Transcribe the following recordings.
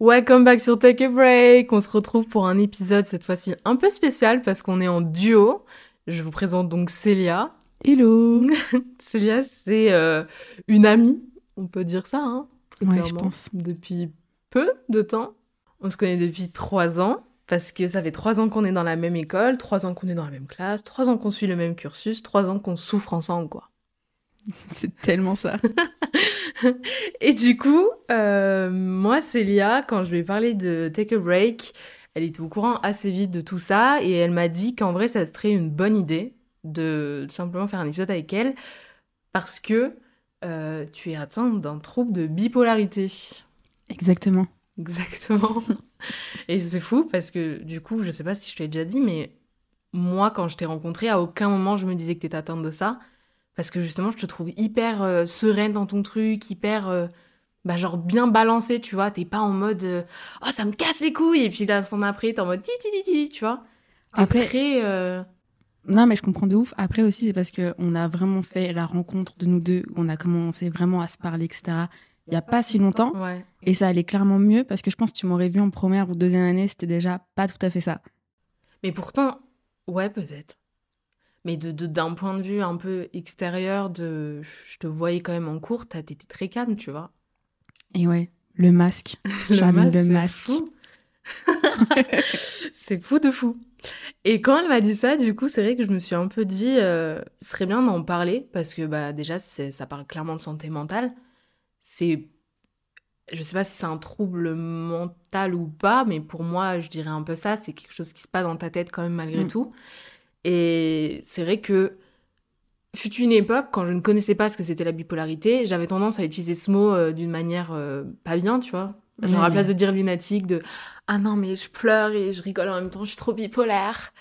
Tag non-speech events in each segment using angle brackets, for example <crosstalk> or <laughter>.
Welcome back sur Take a Break. On se retrouve pour un épisode cette fois-ci un peu spécial parce qu'on est en duo. Je vous présente donc Célia. Hello. <laughs> Célia, c'est euh, une amie, on peut dire ça, hein Ouais, je pense. Depuis peu de temps. On se connaît depuis trois ans parce que ça fait trois ans qu'on est dans la même école, trois ans qu'on est dans la même classe, trois ans qu'on suit le même cursus, trois ans qu'on souffre ensemble, quoi. <laughs> C'est tellement ça. <laughs> Et du coup, euh, moi, Célia, quand je lui ai parlé de Take a Break, elle était au courant assez vite de tout ça et elle m'a dit qu'en vrai, ça serait une bonne idée de simplement faire un épisode avec elle parce que euh, tu es atteinte d'un trouble de bipolarité. Exactement. Exactement. <laughs> et c'est fou parce que du coup, je sais pas si je te l'ai déjà dit, mais moi, quand je t'ai rencontrée, à aucun moment je me disais que t'étais atteinte de ça. Parce que justement, je te trouve hyper euh, sereine dans ton truc, hyper. euh, bah, genre bien balancée, tu vois. T'es pas en mode. euh, oh, ça me casse les couilles. Et puis là, son après, t'es en mode ti ti ti ti, tu vois. T'es Après- Non, mais je comprends de ouf. Après aussi, c'est parce qu'on a vraiment fait la rencontre de nous deux, où on a commencé vraiment à se parler, etc. Il y a pas si longtemps. Ouais. Et ça allait clairement mieux parce que je pense que tu m'aurais vu en première ou deuxième année, c'était déjà pas tout à fait ça. Mais pourtant, ouais, peut-être. Mais de, de- d'un point de vue un peu extérieur, de, je te voyais quand même en cours, t'as été très calme, tu vois. Et ouais, le masque. <laughs> Charlie, le masque. <laughs> c'est fou de fou. Et quand elle m'a dit ça, du coup, c'est vrai que je me suis un peu dit, euh, ce serait bien d'en parler, parce que bah, déjà, ça parle clairement de santé mentale. C'est. Je sais pas si c'est un trouble mental ou pas, mais pour moi, je dirais un peu ça. C'est quelque chose qui se passe dans ta tête quand même, malgré Mm. tout. Et c'est vrai que fut une époque, quand je ne connaissais pas ce que c'était la bipolarité, j'avais tendance à utiliser ce mot euh, d'une manière euh, pas bien, tu vois. Genre à la place de dire lunatique, de ah non, mais je pleure et je rigole en même temps, je suis trop bipolaire.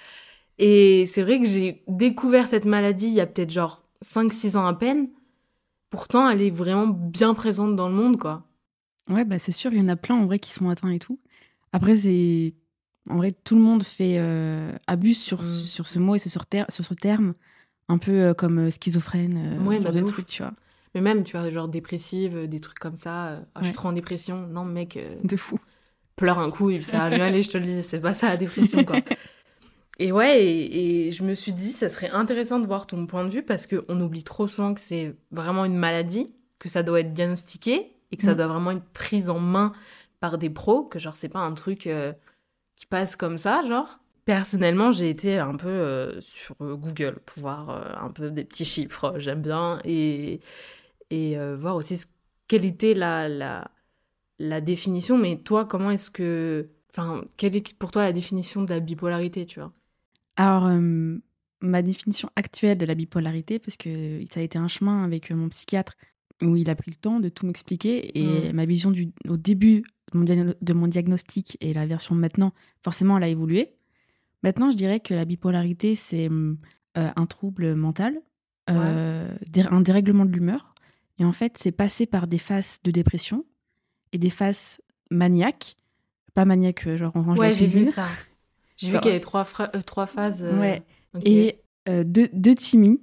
Et c'est vrai que j'ai découvert cette maladie il y a peut-être genre 5-6 ans à peine. Pourtant, elle est vraiment bien présente dans le monde, quoi. Ouais, bah c'est sûr, il y en a plein en vrai qui sont atteints et tout. Après, c'est. En vrai, tout le monde fait euh, abuse sur, Mm. sur ce mot et sur, ter- sur ce terme, un peu euh, comme euh, schizophrène, Ouais, genre bah, de de ouf. trucs, tu vois. Mais même, tu vois, genre dépressive, des trucs comme ça. Ah, Je suis trop en dépression. Non, mec, De fou. pleure un coup ça va mieux aller, je te le dis. C'est pas ça la dépression, quoi. <laughs> Et ouais, et, et je me suis dit, ça serait intéressant de voir ton point de vue parce qu'on oublie trop souvent que c'est vraiment une maladie, que ça doit être diagnostiqué et que ça Mm. doit vraiment être prise en main par des pros, que genre c'est pas un truc euh, qui passe comme ça, genre. Personnellement, j'ai été un peu euh, sur Google pour voir euh, un peu des petits chiffres, j'aime bien, et, et euh, voir aussi ce- quelle était la, la, la définition. Mais toi, comment est-ce que... Enfin, quelle est pour toi la définition de la bipolarité, tu vois? Alors, ma définition actuelle de la bipolarité, parce que ça a été un chemin avec mon psychiatre où il a pris le temps de tout m'expliquer et Mm. ma vision du, au début mon, de mon diagnostic et la version maintenant, forcément, elle a évolué. Maintenant, je dirais que la bipolarité, c'est hum, euh, un trouble mental, euh, un dérèglement de l'humeur. Et en fait, c'est passé par des phases de dépression et des phases maniaques. Pas maniaques, euh, genre on range la Ouais, j'ai vu ça. <laughs> J'ai vu qu'il y avait trois, euh, trois phases. euh, Ouais. Et euh, deux, deux Timmy.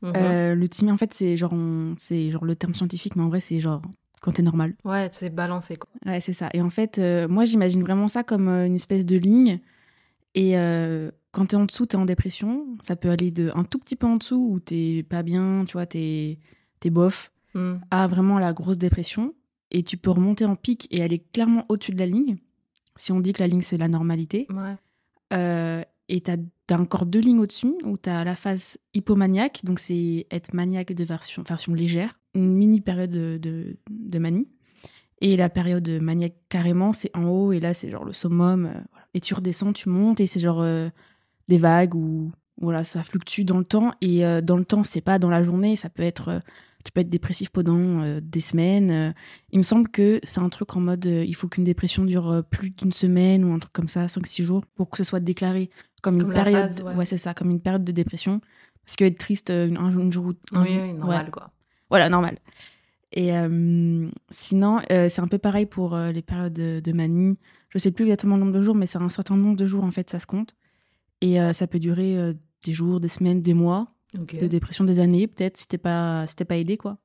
Mhm. Le Timmy, en fait, c'est genre, on- genre le terme scientifique, mais en vrai, c'est genre quand t'es normal. Ouais, c'est balancé, quoi. Ouais, c'est ça. Et en fait, euh, moi, j'imagine vraiment ça comme euh, une espèce de ligne. Et euh, quand t'es en dessous, t'es en dépression. Ça peut aller de un tout petit peu en dessous où t'es pas bien, tu vois, t'es t'es bof, Hmm. à vraiment la grosse dépression. Et tu peux remonter en pic et aller clairement au-dessus de la ligne. Si on dit que la ligne, c'est la normalité. Ouais. Euh, et tu as, encore deux lignes au-dessus où tu as la phase hypomaniaque, donc c'est être maniaque de version, version légère, une mini période de, de, de manie. Et la période maniaque carrément, c'est en haut et là c'est genre le summum. euh, voilà. Et tu redescends, tu montes et c'est genre euh, des vagues où voilà, ça fluctue dans le temps. Et euh, dans le temps, c'est pas dans la journée, ça peut être. tu peux être dépressif pendant des semaines. il me semble que c'est un truc en mode il faut qu'une dépression dure plus d'une semaine ou un truc comme ça, 5-6 jours, pour que ce soit déclaré comme une Comme période. phase, ouais. c'est ça, comme une période de dépression. Parce que être triste une- un, jour- ou un Oui, jour- oui, ouais. normal, quoi. Voilà, normal. Et euh, sinon, euh, c'est un peu pareil pour euh, les périodes de, de manie. Je sais plus exactement le nombre de jours, mais c'est un certain nombre de jours, en fait, ça se compte. Et ça peut durer des jours, des semaines, des mois, Ok. de dépression des années, peut-être, si t'es pas, si pas aidé, quoi.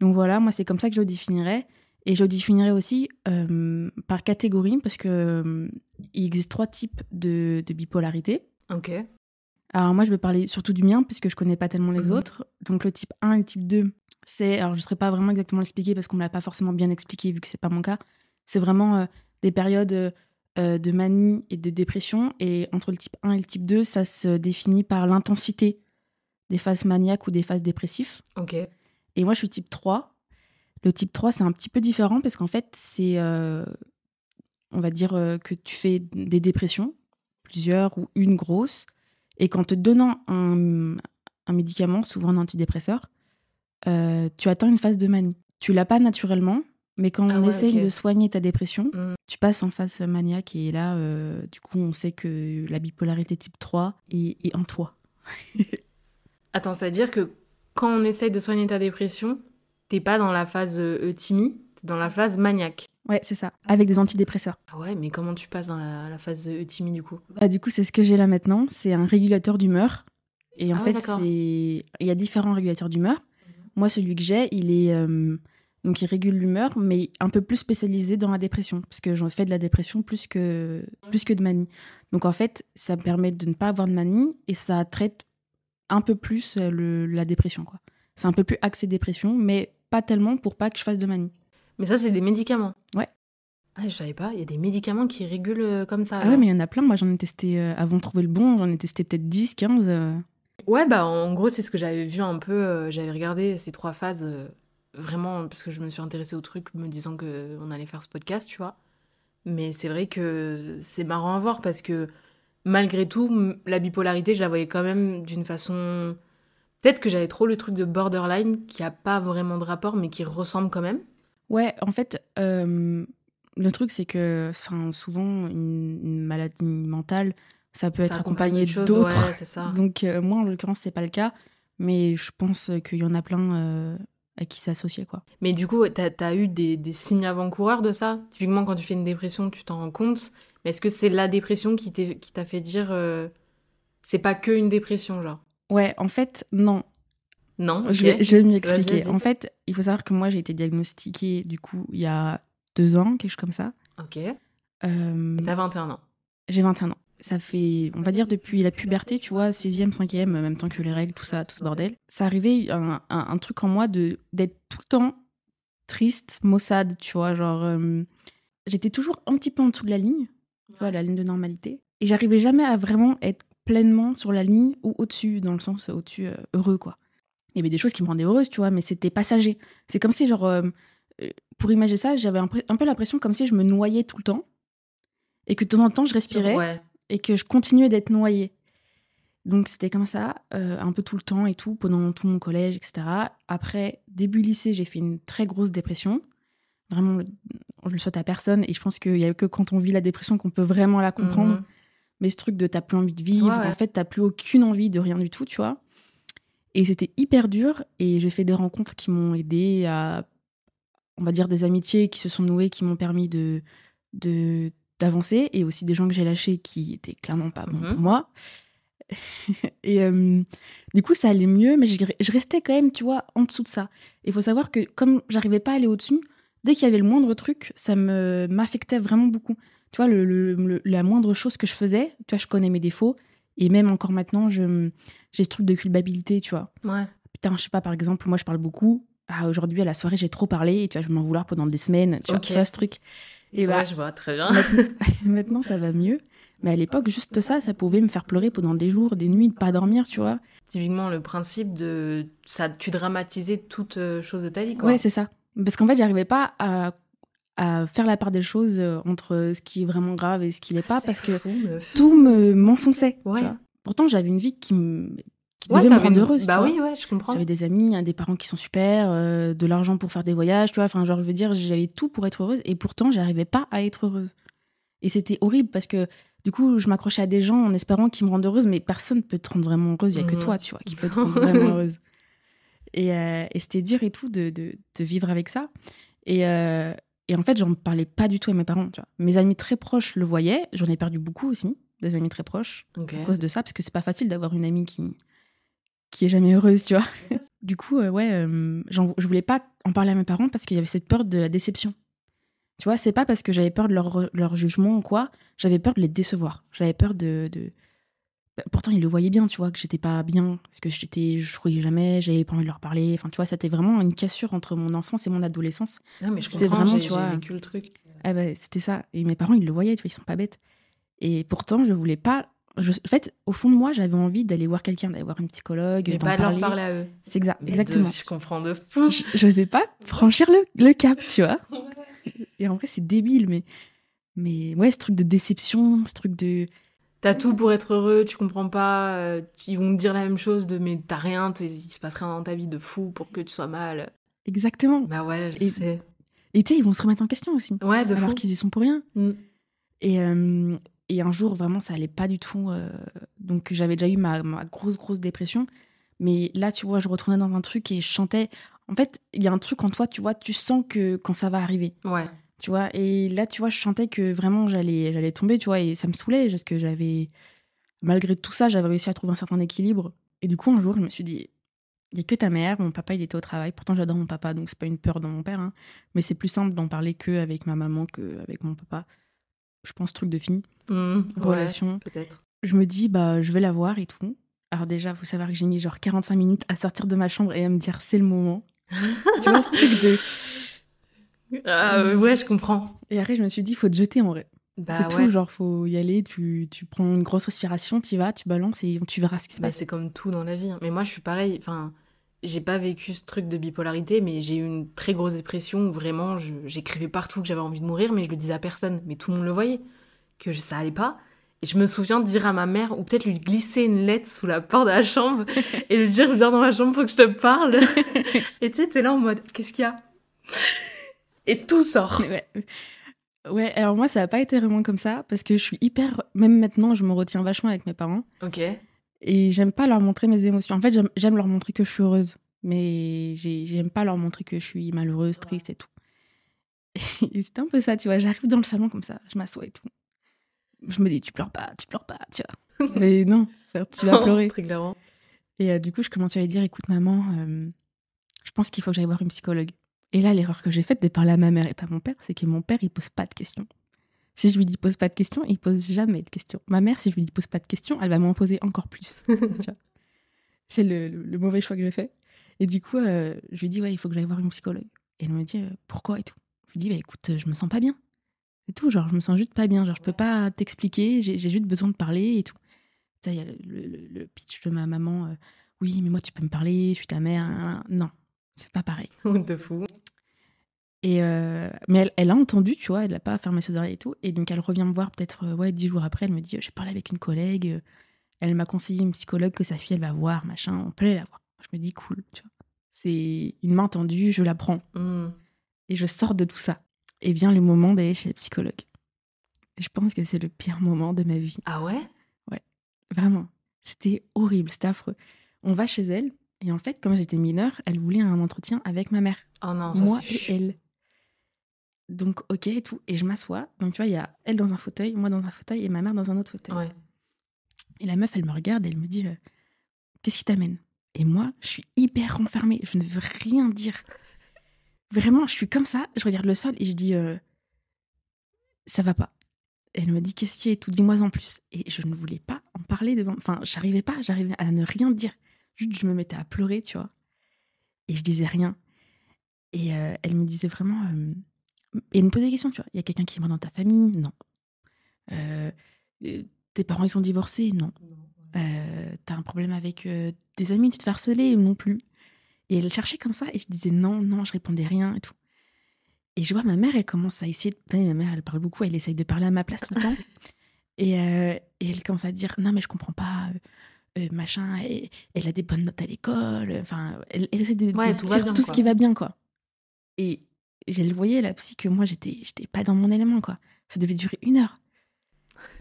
Donc voilà, moi, c'est comme ça que je le définirais. Et je définirais aussi par catégorie parce que il existe trois types de, de bipolarité. Ok. Alors moi, je vais parler surtout du mien puisque je connais pas tellement les Mhm. autres. Donc le type 1 et le type 2, c'est alors je ne saurais pas vraiment exactement l'expliquer parce qu'on me l'a pas forcément bien expliqué vu que c'est pas mon cas. C'est vraiment euh, des périodes euh, euh, de manie et de dépression et entre le type 1 et le type 2, ça se définit par l'intensité des phases maniaques ou des phases dépressives. Ok. Et moi, je suis type 3. Le type 3, c'est un petit peu différent parce qu'en fait, c'est, euh, on va dire que tu fais des dépressions, plusieurs ou une grosse, et qu'en te donnant un, un médicament, souvent un antidépresseur, euh, tu atteins une phase de manie. Tu l'as pas naturellement, mais quand Ah on ouais, essaye de soigner ta dépression, Mm. tu passes en phase maniaque et là, euh, du coup, on sait que la bipolarité type 3 est, est en toi. <laughs> Attends, c'est-à-dire que quand on essaye de soigner ta dépression, t'es pas dans la phase euh, timide, t'es dans la phase maniaque. Ouais, c'est ça, avec des antidépresseurs. Ah ouais, mais comment tu passes dans la, la phase timide du coup? Bah, du coup, c'est ce que j'ai là maintenant. C'est un régulateur d'humeur. Et en Ah ouais, fait, c'est il y a différents régulateurs d'humeur. Moi, celui que j'ai, il est euh, donc il régule l'humeur, mais un peu plus spécialisé dans la dépression, parce que j'en fais de la dépression plus que plus que de manie. Donc en fait, ça me permet de ne pas avoir de manie et ça traite un peu plus euh, le, la dépression, quoi. C'est un peu plus axé dépression, mais pas tellement pour pas que je fasse de manie. Mais ça, c'est des médicaments. Ouais. Ah, je savais pas, il y a des médicaments qui régulent euh, comme ça. Ah ouais, mais il y en a plein. Moi, j'en ai testé euh, avant de trouver le bon, j'en ai testé peut-être 10, 15. euh. Ouais, bah en gros, c'est ce que j'avais vu un peu. euh, j'avais regardé ces trois phases vraiment parce que je me suis intéressée au truc, me disant que on allait faire ce podcast, tu vois. Mais c'est vrai que c'est marrant à voir parce que malgré tout, la bipolarité, je la voyais quand même d'une façon. Peut-être que j'avais trop le truc de borderline qui a pas vraiment de rapport, mais qui ressemble quand même. Ouais, en fait, euh, le truc, c'est que souvent, une, une maladie mentale, ça peut être accompagné d'autres. ouais. Donc, euh, moi, en l'occurrence, c'est pas le cas. Mais je pense qu'il y en a plein euh, à qui s'associer, quoi. Mais du coup, t'as as eu des, des signes avant-coureurs de ça? Typiquement, quand tu fais une dépression, tu t'en rends compte. Mais est-ce que c'est la dépression qui t'a fait dire c'est pas que une dépression, genre? Ouais, en fait, non. Non Je, vais, ok. je vais m'y expliquer. En fait, il faut savoir que moi, j'ai été diagnostiquée, du coup, il y a deux ans, quelque chose comme ça. Ok. Euh, T'as 21 ans. J'ai 21 ans. Ça fait, on va dire, depuis la puberté, tu vois, 6e, 5e, en même temps que les règles, tout ça, tout ce bordel. Ça arrivait un, un- un truc en moi de d'être tout le temps triste, maussade, tu vois, genre. euh, J'étais toujours un petit peu en dessous de la ligne, tu vois, la ligne de normalité. Et j'arrivais jamais à vraiment être pleinement sur la ligne ou au-dessus, dans le sens au-dessus, euh, heureux, quoi. Il y avait des choses qui me rendaient heureuse, tu vois, mais c'était passager. C'est comme si, genre, euh, euh, pour imaginer ça, j'avais un, peu- un peu l'impression comme si je me noyais tout le temps. Et que de temps en temps, je respirais Ouais. et que je continuais d'être noyée. Donc c'était comme ça, euh, un peu tout le temps et tout, pendant tout mon collège, etc. Après, début lycée, j'ai fait une très grosse dépression. Vraiment, je le souhaite à personne. Et je pense qu'il n'y a que quand on vit la dépression qu'on peut vraiment la comprendre. Mhm. Mais ce truc de t'as plus envie de vivre, Ouais, ouais. en fait, t'as plus aucune envie de rien du tout, tu vois. Et c'était hyper dur. Et j'ai fait des rencontres qui m'ont aidé à, on va dire, des amitiés qui se sont nouées, qui m'ont permis de de d'avancer. Et aussi des gens que j'ai lâchés qui étaient clairement pas bons Mhm. pour moi. <laughs> et euh, du coup, ça allait mieux, mais je, je restais quand même, tu vois, en dessous de ça. Il faut savoir que comme j'arrivais pas à aller au-dessus, dès qu'il y avait le moindre truc, ça me m'affectait vraiment beaucoup. Tu vois, le, le- le- la moindre chose que je faisais, tu vois, je connais mes défauts. Et même encore maintenant, je j'ai ce truc de culpabilité, tu vois. Ouais. Putain, je sais pas, par exemple, moi, je parle beaucoup. Ah, aujourd'hui, à la soirée, j'ai trop parlé. Et tu vois, je vais m'en vouloir pendant des semaines. Tu, vois, tu vois ce truc. Et bah, Ouais, je vois, très bien. <laughs> <laughs> maintenant, ça va mieux. Mais à l'époque, juste ça, ça pouvait me faire pleurer pendant des jours, des nuits, de pas dormir, tu vois. Typiquement, le principe de. Ça, tu dramatisais toute euh, chose de ta vie, quoi. Ouais, c'est ça. Parce qu'en fait, j'arrivais pas à, à faire la part des choses euh, entre ce qui est vraiment grave et ce qui l'est pas, C'est parce que meuf. tout me m'enfonçait. Ouais. Pourtant, j'avais une vie qui, me, qui Ouais, devait me rendre heureuse. tu Bah vois. oui, ouais, je comprends. J'avais des amis, des parents qui sont super, euh, de l'argent pour faire des voyages, tu vois. Enfin, genre, je veux dire, j'avais tout pour être heureuse et pourtant, j'arrivais pas à être heureuse. Et c'était horrible parce que du coup, je m'accrochais à des gens en espérant qu'ils me rendent heureuse, mais personne peut te rendre vraiment heureuse. Il y a que Mhm. toi, tu vois, qui peut te <laughs> rendre vraiment heureuse. Et, euh, et c'était dur et tout de, de, de vivre avec ça. Et, euh, et en fait, j'en parlais pas du tout à mes parents, tu vois. Mes amis très proches le voyaient. J'en ai perdu beaucoup aussi, des amis très proches à cause de ça, parce que c'est pas facile d'avoir une amie qui, qui est jamais heureuse, tu vois. <laughs> du coup, euh, ouais, euh, je voulais pas en parler à mes parents parce qu'il y avait cette peur de la déception. Tu vois, c'est pas parce que j'avais peur de leur, leur jugement ou quoi, j'avais peur de les décevoir. J'avais peur de. de... Bah, Pourtant, ils le voyaient bien, tu vois, que j'étais pas bien, parce que j'étais, je croyais jamais, j'avais pas envie de leur parler. Enfin, tu vois, c'était vraiment une cassure entre mon enfance et mon adolescence. Non, mais je comprends, vraiment, tu vois, vécu le truc. Ah bah, c'était ça. Et mes parents, ils le voyaient, tu vois, ils sont pas bêtes. Et pourtant, je voulais pas. je- En fait, au fond de moi, j'avais envie d'aller voir quelqu'un, d'aller voir une psychologue, Mais pas parler. leur parler à eux. C'est exact, Mais exactement. de- je comprends de fou. J- J'osais pas franchir le, le cap, tu vois. <laughs> Et en vrai, c'est débile, mais. Mais ouais, ce truc de déception, ce truc de. T'as tout pour être heureux, tu comprends pas, euh, ils vont te dire la même chose de mais t'as rien, il se passe rien dans ta vie de fou pour que tu sois mal. Exactement. Bah ouais, je Et- sais. Et tu sais, ils vont se remettre en question aussi. Ouais, de alors qu'ils y sont pour rien. Mm. Et, euh, et un jour, vraiment, ça allait pas du tout. euh, donc, j'avais déjà eu ma, ma grosse, grosse dépression. Mais là, tu vois, je retournais dans un truc et je chantais. En fait, il y a un truc en toi, tu vois, tu sens que quand ça va arriver, Ouais. tu vois. Et là, tu vois, je chantais que vraiment j'allais, j'allais tomber, tu vois, et ça me saoulait parce que j'avais, malgré tout ça, j'avais réussi à trouver un certain équilibre. Et du coup, un jour, je me suis dit, il n'y a que ta mère, mon papa, il était au travail. Pourtant, j'adore mon papa, donc c'est pas une peur dans mon père, hein. mais c'est plus simple d'en parler que avec ma maman que avec mon papa. Je pense truc de fille, Mm, ouais, relation. Peut-être. Je me dis, bah, je vais la voir et tout. Alors déjà, faut savoir que j'ai mis genre 45 minutes à sortir de ma chambre et à me dire c'est le moment. <laughs> tu vois ce truc de... Ah, euh, ouais, je comprends. Et après, je me suis dit, faut te jeter en vrai. Bah c'est ouais. tout, genre, faut y aller, tu, tu prends une grosse respiration, tu y vas, tu balances et tu verras ce qui se Bah, passe. c'est comme tout dans la vie. hein. Mais moi, je suis pareil. Enfin, j'ai pas vécu ce truc de bipolarité, mais j'ai eu une très grosse dépression où vraiment, j'écrivais partout que j'avais envie de mourir, mais je le disais à personne. Mais tout le monde le voyait, que je- ça allait pas. Et je me souviens de dire à ma mère, ou peut-être lui glisser une lettre sous la porte de la chambre, <laughs> et lui dire, viens dans ma chambre, faut que je te parle. <laughs> et tu sais, t'es là en mode, qu'est-ce qu'il y a? Et tout sort. Ouais. ouais, alors moi, ça n'a pas été vraiment comme ça parce que je suis hyper. Même maintenant, je me retiens vachement avec mes parents Ok. Et j'aime pas leur montrer mes émotions. En fait, j'aime- leur montrer que je suis heureuse, mais j'ai- j'aime pas leur montrer que je suis malheureuse, triste et tout. <laughs> Et c'était un peu ça, tu vois. J'arrive dans le salon comme ça, je m'assois et tout. Je me dis, tu pleures pas, tu pleures pas, tu vois. <laughs> mais non, tu vas pleurer. Très clairement. Et euh, du coup, je commence à lui dire écoute, maman, euh, je pense qu'il faut que j'aille voir une psychologue. Et là, l'erreur que j'ai faite de parler à ma mère et pas à mon père, c'est que mon père, il pose pas de questions. Si je lui dis pose pas de questions, il pose jamais de questions. Ma mère, si je lui dis pose pas de questions, elle va m'en poser encore plus. <laughs> C'est le, le- le mauvais choix que j'ai fait. Et du coup, euh, je lui dis ouais, il faut que j'aille voir une psychologue. Et elle me dit euh, pourquoi et tout. Je lui dis bah écoute, je me sens pas bien. C'est tout, genre, je me sens juste pas bien. Genre, je peux pas t'expliquer, j'ai juste besoin de parler et tout. Ça, il y a le, pitch de ma maman. euh, oui, mais moi, tu peux me parler, je suis ta mère. Non, c'est pas pareil. <laughs> de fou. Et euh, mais elle, elle a entendu, tu vois, elle n'a pas fermé ses oreilles et tout. Et donc, elle revient me voir peut-être euh, ouais, dix jours après. Elle me dit euh, J'ai parlé avec une collègue. Elle m'a conseillé une psychologue que sa fille, elle va voir, machin. On peut aller la voir. Je me dis Cool, tu vois. C'est une main tendue, je la prends. Mm. Et je sors de tout ça. Et vient le moment d'aller chez le psychologue. Je pense que c'est le pire moment de ma vie. Ah ouais? Vraiment. C'était horrible, c'était affreux. On va chez elle, et en fait, comme j'étais mineure, elle voulait un entretien avec ma mère, Oh non, ça moi et elle. Donc, ok et tout. Et je m'assois. Donc, tu vois, il y a elle dans un fauteuil, moi dans un fauteuil, et ma mère dans un autre fauteuil. Ouais. Et la meuf, elle me regarde, et elle me dit euh, Qu'est-ce qui t'amène? Et moi, je suis hyper renfermée, je ne veux rien dire. Vraiment, je suis comme ça, je regarde le sol et je dis euh, Ça va pas. Et elle me dit Qu'est-ce qui est tout Dis-moi en plus. Et je ne voulais pas en parler devant. Enfin, j'arrivais pas, j'arrivais à ne rien dire. Juste, je me mettais à pleurer, tu vois. Et je disais rien. Et euh, elle me disait vraiment. Et elle me posait des questions, tu vois. Il y a quelqu'un qui est mort dans ta famille? Non. Euh, euh, tes parents, ils sont divorcés? Non. Euh, T'as un problème avec euh, des amis, tu te fais harceler? Non plus. Et elle cherchait comme ça, et je disais non, non, je répondais rien et tout. Et je vois ma mère, elle commence à essayer. De... Ma mère, elle parle beaucoup, elle essaye de parler à ma place tout le temps. <laughs> Et, et elle commence à dire non, mais je comprends pas, machin, et- elle a des bonnes notes à l'école. Enfin, elle, elle essaie de, de Ouais, tout va dire bien, tout ce quoi. qui va bien, quoi. Et je le voyais, la psy, que moi, j'étais j'étais pas dans mon élément, quoi. Ça devait durer une heure.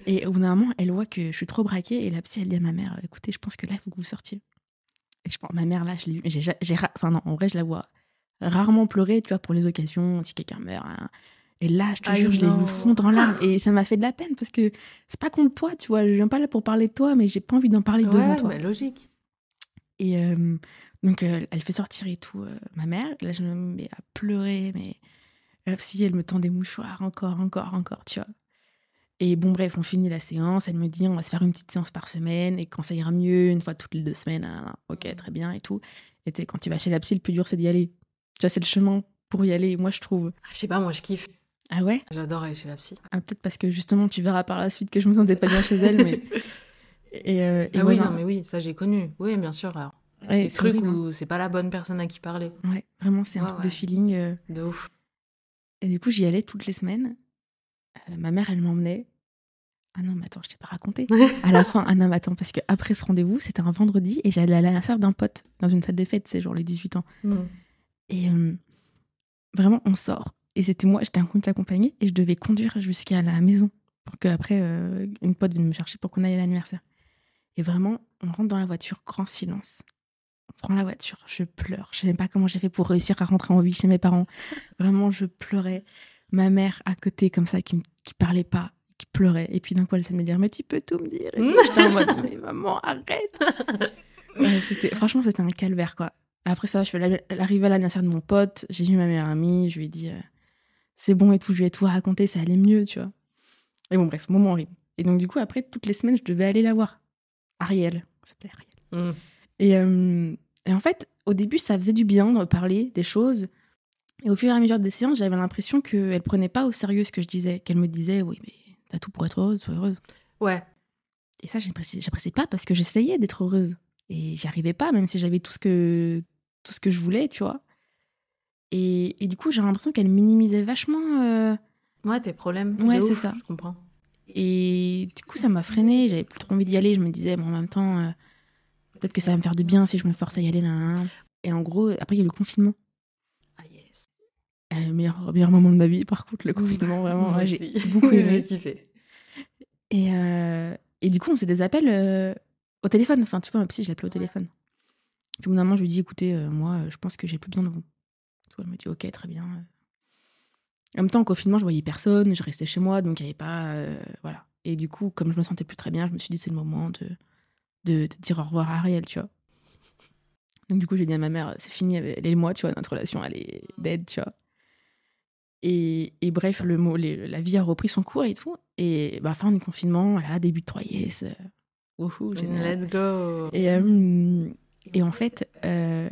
Et au bout d'un moment, elle voit que je suis trop braquée, et la psy, elle dit à ma mère écoutez, je pense que là, il faut que vous sortiez. Et je pense, ma mère, là, je l'ai j'ai, Enfin, non, en vrai, je la vois rarement pleurer, tu vois, pour les occasions, si quelqu'un meurt. hein. Et là, je te jure, je l'ai vu fondre en larmes. Et ça m'a fait de la peine parce que c'est pas contre toi, tu vois. Je viens pas là pour parler de toi, mais j'ai pas envie d'en parler devant Ouais, toi. bah, logique. Et euh, donc, euh, elle fait sortir et tout euh, ma mère. Là, je me mets à pleurer, mais la psy, elle me tend des mouchoirs, encore, encore, encore, tu vois. Et bon, bref, on finit la séance. Elle me dit, on va se faire une petite séance par semaine. Et quand ça ira mieux, une fois toutes les deux semaines, ah, ok, très bien et tout. Et tu sais, quand tu vas chez la psy, le plus dur, c'est d'y aller. Tu vois, c'est le chemin pour y aller, moi, je trouve. Ah, Je sais pas, moi je kiffe. Ah ouais? J'adore aller chez la psy. Ah, Peut-être parce que justement, tu verras par la suite que je me sentais pas bien chez elle, mais. <laughs> Et, euh, et Ah ouais, oui, non, mais oui, ça j'ai connu. Oui, bien sûr. Alors, ouais, des trucs horrible, hein. où c'est pas la bonne personne à qui parler. Ouais, vraiment, c'est un Ouais, truc de feeling. euh. De ouf. Et du coup, j'y allais toutes les semaines. Euh, ma mère, elle m'emmenait. Ah non, mais attends, je t'ai pas raconté. À la <laughs> fin, ah non, mais attends, parce que après ce rendez-vous, c'était un vendredi et j'allais à l'anniversaire d'un pote dans une salle des fêtes, c'est genre les 18 ans. Mm. Et euh, vraiment, on sort. Et c'était moi, j'étais en compte accompagnée et je devais conduire jusqu'à la maison pour qu'après, une pote vienne me chercher pour qu'on aille à l'anniversaire. Et vraiment, on rentre dans la voiture, grand silence. On prend la voiture, je pleure. Je sais même pas comment j'ai fait pour réussir à rentrer en vie chez mes parents. Vraiment, je pleurais. Ma mère à côté, comme ça, qui, qui parlait pas, qui pleurait. Et puis d'un coup, elle essaie de me dire Mais tu peux tout me dire. Et. J'étais en mode Mais maman, arrête. Franchement, c'était un calvaire, quoi. Après ça, je suis arrivée à l'anniversaire de mon pote. J'ai vu ma meilleure amie. Je lui ai dit euh, C'est bon et tout. Je lui ai tout raconté. Ça allait mieux, tu vois. Et bon, bref, moment horrible. Et donc, du coup, après, toutes les semaines, je devais aller la voir. Ariel. S'appelait Ariel. Mm. Et, euh, et en fait, au début, ça faisait du bien de parler des choses. Et au fur et à mesure des séances, j'avais l'impression qu'elle prenait pas au sérieux ce que je disais. Qu'elle me disait, oui, mais t'as tout pour être heureuse, sois heureuse. Ouais. Et ça, j'appréciais pas parce que j'essayais d'être heureuse. Et j'y arrivais pas, même si j'avais tout ce que, tout ce que je voulais, tu vois. Et, et du coup, j'ai l'impression qu'elle minimisait vachement. euh, Ouais, tes problèmes. Ouais, c'est ça. Je comprends. Et du coup, ça m'a freinée. J'avais plus trop envie d'y aller. Je me disais, bon, en même temps, euh, peut-être que ça va me faire de bien si je me force à y aller. Là. Et en gros, après, il y a eu le confinement. Ah yes. Euh, meilleur, meilleur moment de ma vie, par contre, le confinement, <laughs> vraiment. Ouais, j'ai beaucoup <laughs> J'ai kiffé. Et, euh, et du coup, on faisait des appels euh, au téléphone. Enfin, tu vois, ma psy, je l'appelais au téléphone. Puis au bout d'un moment, je lui dis, écoutez, euh, moi, je pense que j'ai plus besoin de vous. Tu vois, elle me dit, ok, très bien. En même temps, au confinement, je voyais personne, je restais chez moi, donc il n'y avait pas. voilà. Et du coup, comme je me sentais plus très bien, je me suis dit, c'est le moment de, de, de dire au revoir à Ariel, tu vois. Donc du coup, j'ai dit à ma mère, c'est fini, elle et moi, tu vois, notre relation, elle est dead, tu vois. Et, et bref, le mot, les- la vie a repris son cours et tout. Et bah, fin du confinement, voilà, début de 3S. Euh, wouhou, génial. Let's go. Et, euh, et en fait, euh,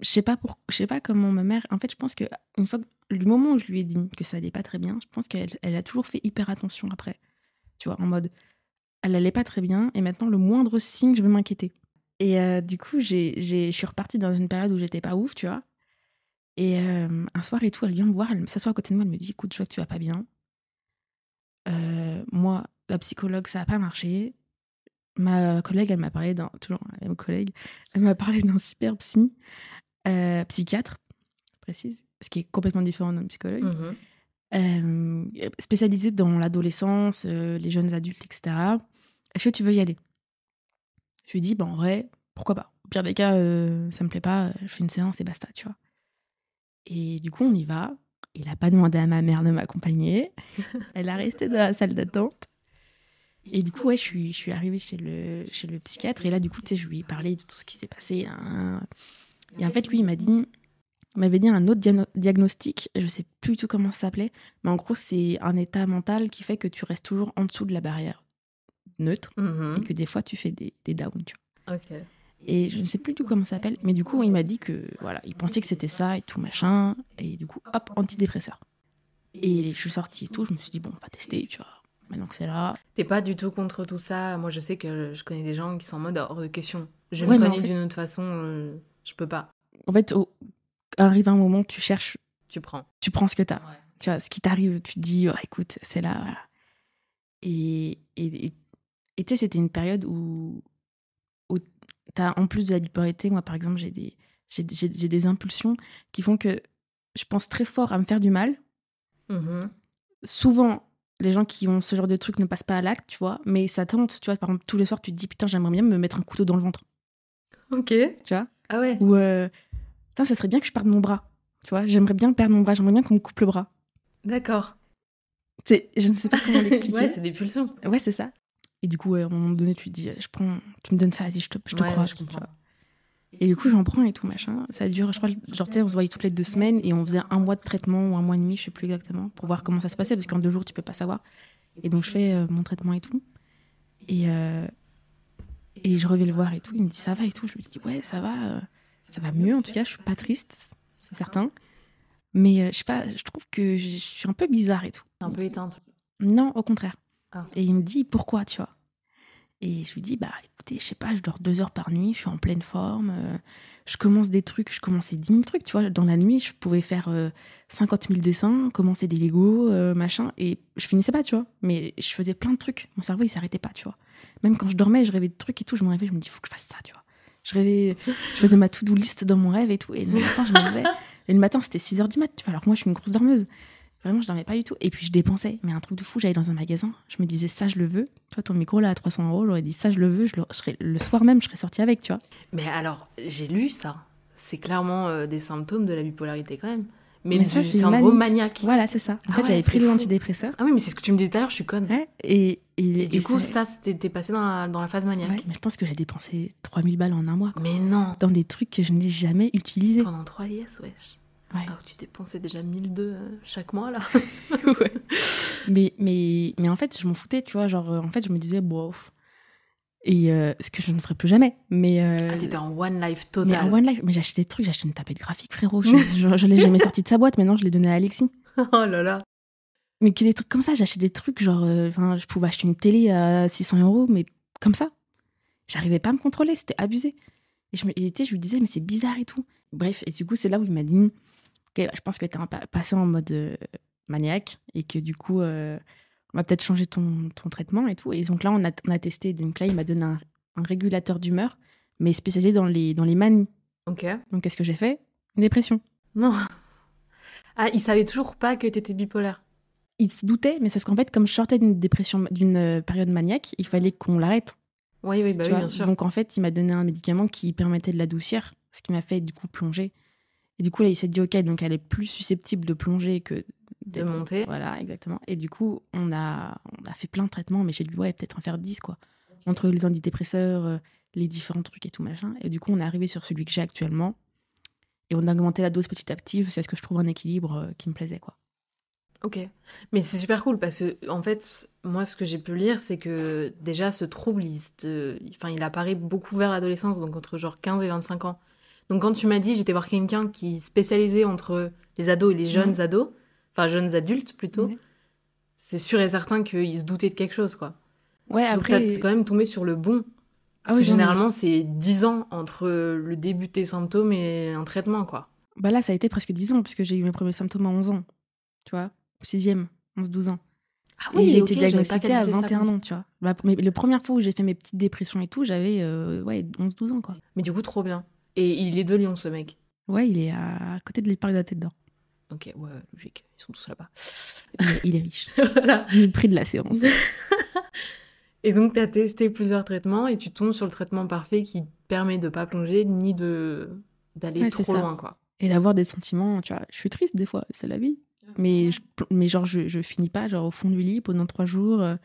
je sais pas pour, je sais pas comment ma mère. En fait, je pense que une fois, que- du moment où je lui ai dit que ça allait pas très bien, je pense qu'elle elle a toujours fait hyper attention après. Tu vois, en mode, elle allait pas très bien et maintenant le moindre signe, je veux m'inquiéter. Et euh, du coup, je suis repartie dans une période où j'étais pas ouf, tu vois. Et euh, un soir et tout, elle vient me voir, elle s'assoit à côté de moi, elle me dit, écoute, je vois que tu vas pas bien. Euh, moi, la psychologue, ça a pas marché. Ma collègue, elle m'a parlé d'un. Toujours la même collègue, elle m'a parlé d'un super psy, psychiatre, je précise, ce qui est complètement différent d'un psychologue, euh, spécialisé dans l'adolescence, les jeunes adultes, etc. Est-ce que tu veux y aller? Je lui dis, bah, en vrai, pourquoi pas? Au pire des cas, euh, ça me plaît pas, je fais une séance et basta, tu vois. Et du coup, on y va. Il a pas demandé à ma mère de m'accompagner. <laughs> Elle a resté dans la salle d'attente. Et du coup, ouais, je suis, je suis arrivée chez le, chez le psychiatre. Et là, du coup, tu sais, je lui ai parlé de tout ce qui s'est passé. hein. Et en fait, lui, il m'a dit, m'avait dit un autre diagnostic. Je sais plus du tout comment ça s'appelait. Mais en gros, c'est un état mental qui fait que tu restes toujours en dessous de la barrière neutre. Mhm. Et que des fois, tu fais des, des downs, tu vois. Et je ne sais plus du tout comment ça s'appelle, mais du coup, il m'a dit que voilà, il pensait que c'était ça et tout machin. Et du coup, hop, antidépresseur. Et je suis sortie et tout, je me suis dit, bon, on va tester, tu vois. Maintenant que c'est là. T'es pas du tout contre tout ça. Moi, je sais que je connais des gens qui sont en mode hors de question. Je vais Ouais, me en soigner fait- d'une autre façon. euh, je peux pas. En fait, au- arrive un moment, tu cherches, Tu prends. tu prends ce que tu as. Ouais. Tu vois, ce qui t'arrive, tu te dis, oh, écoute, c'est là, voilà. Et et- et- et tu sais, c'était une période où, où as, en plus de la bipolarité, moi, par exemple, j'ai des, j'ai, des impulsions qui font que je pense très fort à me faire du mal. Mhm. souvent, les gens qui ont ce genre de truc ne passent pas à l'acte, tu vois, mais ça tente, tu vois, par exemple, tous les soirs, tu te dis, putain, j'aimerais bien me mettre un couteau dans le ventre, Ok. tu vois, Ah ouais. ou, euh, putain, ça serait bien que je perde mon bras, tu vois, j'aimerais bien perdre mon bras, j'aimerais bien qu'on me coupe le bras. D'accord. C'est, je ne sais pas comment <laughs> l'expliquer. ouais, c'est des pulsions. Ouais, c'est ça. Et du coup, ouais, à un moment donné, tu te dis, je prends, tu me donnes ça, vas-y, je te, je te Ouais, crois. je. Et du coup, j'en prends et tout, machin. Ça dure, je crois, genre, tu sais, on se voyait toutes les deux semaines et on faisait un mois de traitement ou un mois et demi, je sais plus exactement, pour voir comment ça se passait, parce qu'en deux jours, tu peux pas savoir. Et donc, je fais euh, mon traitement et tout. Et, euh, et je reviens le voir et tout. Il me dit, ça va et tout. Je lui dis, ouais, ça va. euh, ça va mieux, en tout cas, je suis pas triste, c'est certain. Mais je sais pas, je trouve que je je suis un peu bizarre et tout. Un peu éteinte. Non, au contraire. Et il me dit pourquoi, tu vois? Et je lui dis, bah écoutez, je sais pas, je dors deux heures par nuit, je suis en pleine forme, euh, je commence des trucs, je commençais 10 000 trucs, tu vois. Dans la nuit, je pouvais faire euh, 50 000 dessins, commencer des Lego, euh, machin, et je finissais pas, tu vois. Mais je faisais plein de trucs. Mon cerveau, il s'arrêtait pas, tu vois. Même quand je dormais, je rêvais de trucs et tout, je me réveillais, je me dis, faut que je fasse ça, tu vois. Je rêvais, je faisais ma to-do list dans mon rêve et tout. Et le matin, je me levais. Et le matin, c'était 6 heures du mat, tu vois. Alors moi, je suis une grosse dormeuse. Vraiment, je dormais pas du tout. Et puis, je dépensais. Mais un truc de fou, j'allais dans un magasin. Je me disais, ça, je le veux. Toi, ton micro, là, à 300 euros, j'aurais dit, ça, je le veux. Je le, je serais- le soir même, je serais sortie avec, tu vois. Mais alors, j'ai lu ça. C'est clairement euh, des symptômes de la bipolarité quand même. Mais, Mais ça, c'est syndrome manie. maniaque. Voilà, c'est ça. En Ah fait, ouais, j'avais pris fou. antidépresseurs. Ah oui, mais c'est ce que tu me disais tout à l'heure, je suis conne. Ouais, et, et, Et du coup, ça. t'es passé dans la, dans la phase maniaque. Ouais, mais je pense que j'ai dépensé 3000 balles en un mois. quoi. Mais non Dans des trucs que je n'ai jamais utilisés. Pendant 3 liesses, wesh. Ouais. Alors que tu dépensais déjà 1002 euh, chaque mois, là. <laughs> Ouais. mais, mais, mais en fait, je m'en foutais, tu vois. Genre, euh, en fait, je me disais, bof. Et euh, ce que je ne ferai plus jamais. Mais. euh, Ah, t'étais en one life mais total. en One Life, mais acheté des trucs, acheté une tapette graphique, frérot. Je, <laughs> je, je l'ai jamais sorti de sa boîte, maintenant je l'ai donné à Alexis. <laughs> oh là là. Mais que des trucs comme ça, acheté des trucs, genre, euh, je pouvais acheter une télé à 600 euros, mais comme ça. J'arrivais pas à me contrôler, c'était abusé. Et je, me, et, je lui disais, mais c'est bizarre et tout. Bref, et du coup, c'est là où il m'a dit, bah, je pense que un pa- passé en mode euh, maniaque et que du coup, euh, on va peut-être changer ton, ton traitement et tout. Et donc là, on a, on a testé, donc là, il m'a donné un, un régulateur d'humeur, mais spécialisé dans les, dans les manies. Ok. Donc, qu'est-ce que j'ai fait? Une dépression. Non. <laughs> Ah, il savait toujours pas que t'étais bipolaire. Il se doutait, mais sauf qu'en fait, comme je sortais d'une dépression, d'une euh, période maniaque, il fallait qu'on l'arrête. Oui, oui, bah tu oui, bien sûr. Donc, en fait, il m'a donné un médicament qui permettait de l'adoucir, ce qui m'a fait du coup plonger. Et du coup, là, il s'est dit, OK, donc elle est plus susceptible de plonger que De monter. Voilà, exactement. Et du coup, on a, on a fait plein de traitements, mais j'ai dit, ouais, peut-être en faire 10, quoi. Entre les antidépresseurs, euh, les différents trucs et tout machin. Et du coup, on est arrivé sur celui que j'ai actuellement. Et on a augmenté la dose petit à petit jusqu'à ce que je trouve un équilibre euh, qui me plaisait, quoi. Ok. Mais c'est super cool parce que, en fait, moi, ce que j'ai pu lire, c'est que déjà, ce trouble, il, enfin, il apparaît beaucoup vers l'adolescence, donc entre genre 15 et 25 ans. Donc, quand tu m'as dit, j'étais voir quelqu'un qui spécialisait entre les ados et les jeunes ados, enfin, jeunes adultes plutôt, c'est sûr et certain qu'il se doutait de quelque chose, quoi. Ouais, Donc, après. t'as quand même tombé sur le bon. Ah Parce oui, que généralement, c'est 10 ans entre le début de tes symptômes et un traitement, quoi. Bah là, ça a été presque 10 ans, puisque j'ai eu mes premiers symptômes à 11 ans. Tu vois Sixième, 11-12 ans. Ah et j'ai été diagnostiquée à calculé ça 21 comme ça. ans, tu vois. Bah, mais la première fois où j'ai fait mes petites dépressions et tout, j'avais euh, ouais, 11-12 ans, quoi. Mais du coup, trop bien. Et il est de Lyon, ce mec. Ouais, il est à côté de l'Épargne de la Tête d'Or. Ok, ouais, logique. Ils sont tous là-bas. Il est, il est riche. <laughs> voilà. Le prix de la séance. <laughs> Et donc, tu as testé plusieurs traitements et tu tombes sur le traitement parfait qui permet de pas plonger ni de d'aller Ouais, trop ça. loin, quoi. Et d'avoir des sentiments, tu vois. Je suis triste des fois, c'est la vie. Mais, je, mais genre, je, je finis pas genre, au fond du lit pendant trois jours euh,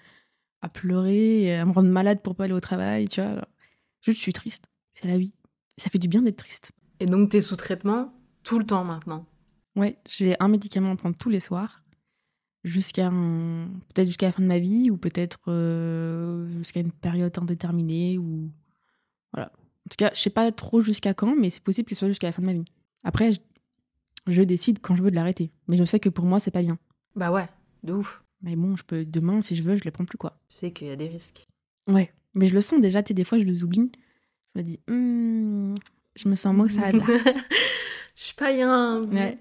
à pleurer, à me rendre malade pour pas aller au travail, tu vois. genre. Juste, je suis triste. C'est la vie. Ça fait du bien d'être triste. Et donc, tu es sous traitement tout le temps maintenant. Ouais, j'ai un médicament à prendre tous les soirs, jusqu'à un- peut-être jusqu'à la fin de ma vie, ou peut-être euh, jusqu'à une période indéterminée, ou voilà. En tout cas, je sais pas trop jusqu'à quand, mais c'est possible que ce soit jusqu'à la fin de ma vie. Après, je, je décide quand je veux de l'arrêter, mais je sais que pour moi, c'est pas bien. Bah ouais, de ouf. Mais bon, je peux demain, si je veux, je le prends plus quoi. Tu sais qu'il y a des risques. Ouais, mais je le sens déjà. Tu sais, des fois, je les oublie. Je me dis, Hmm, je me sens maussade. <laughs> Je sais pas. Ouais.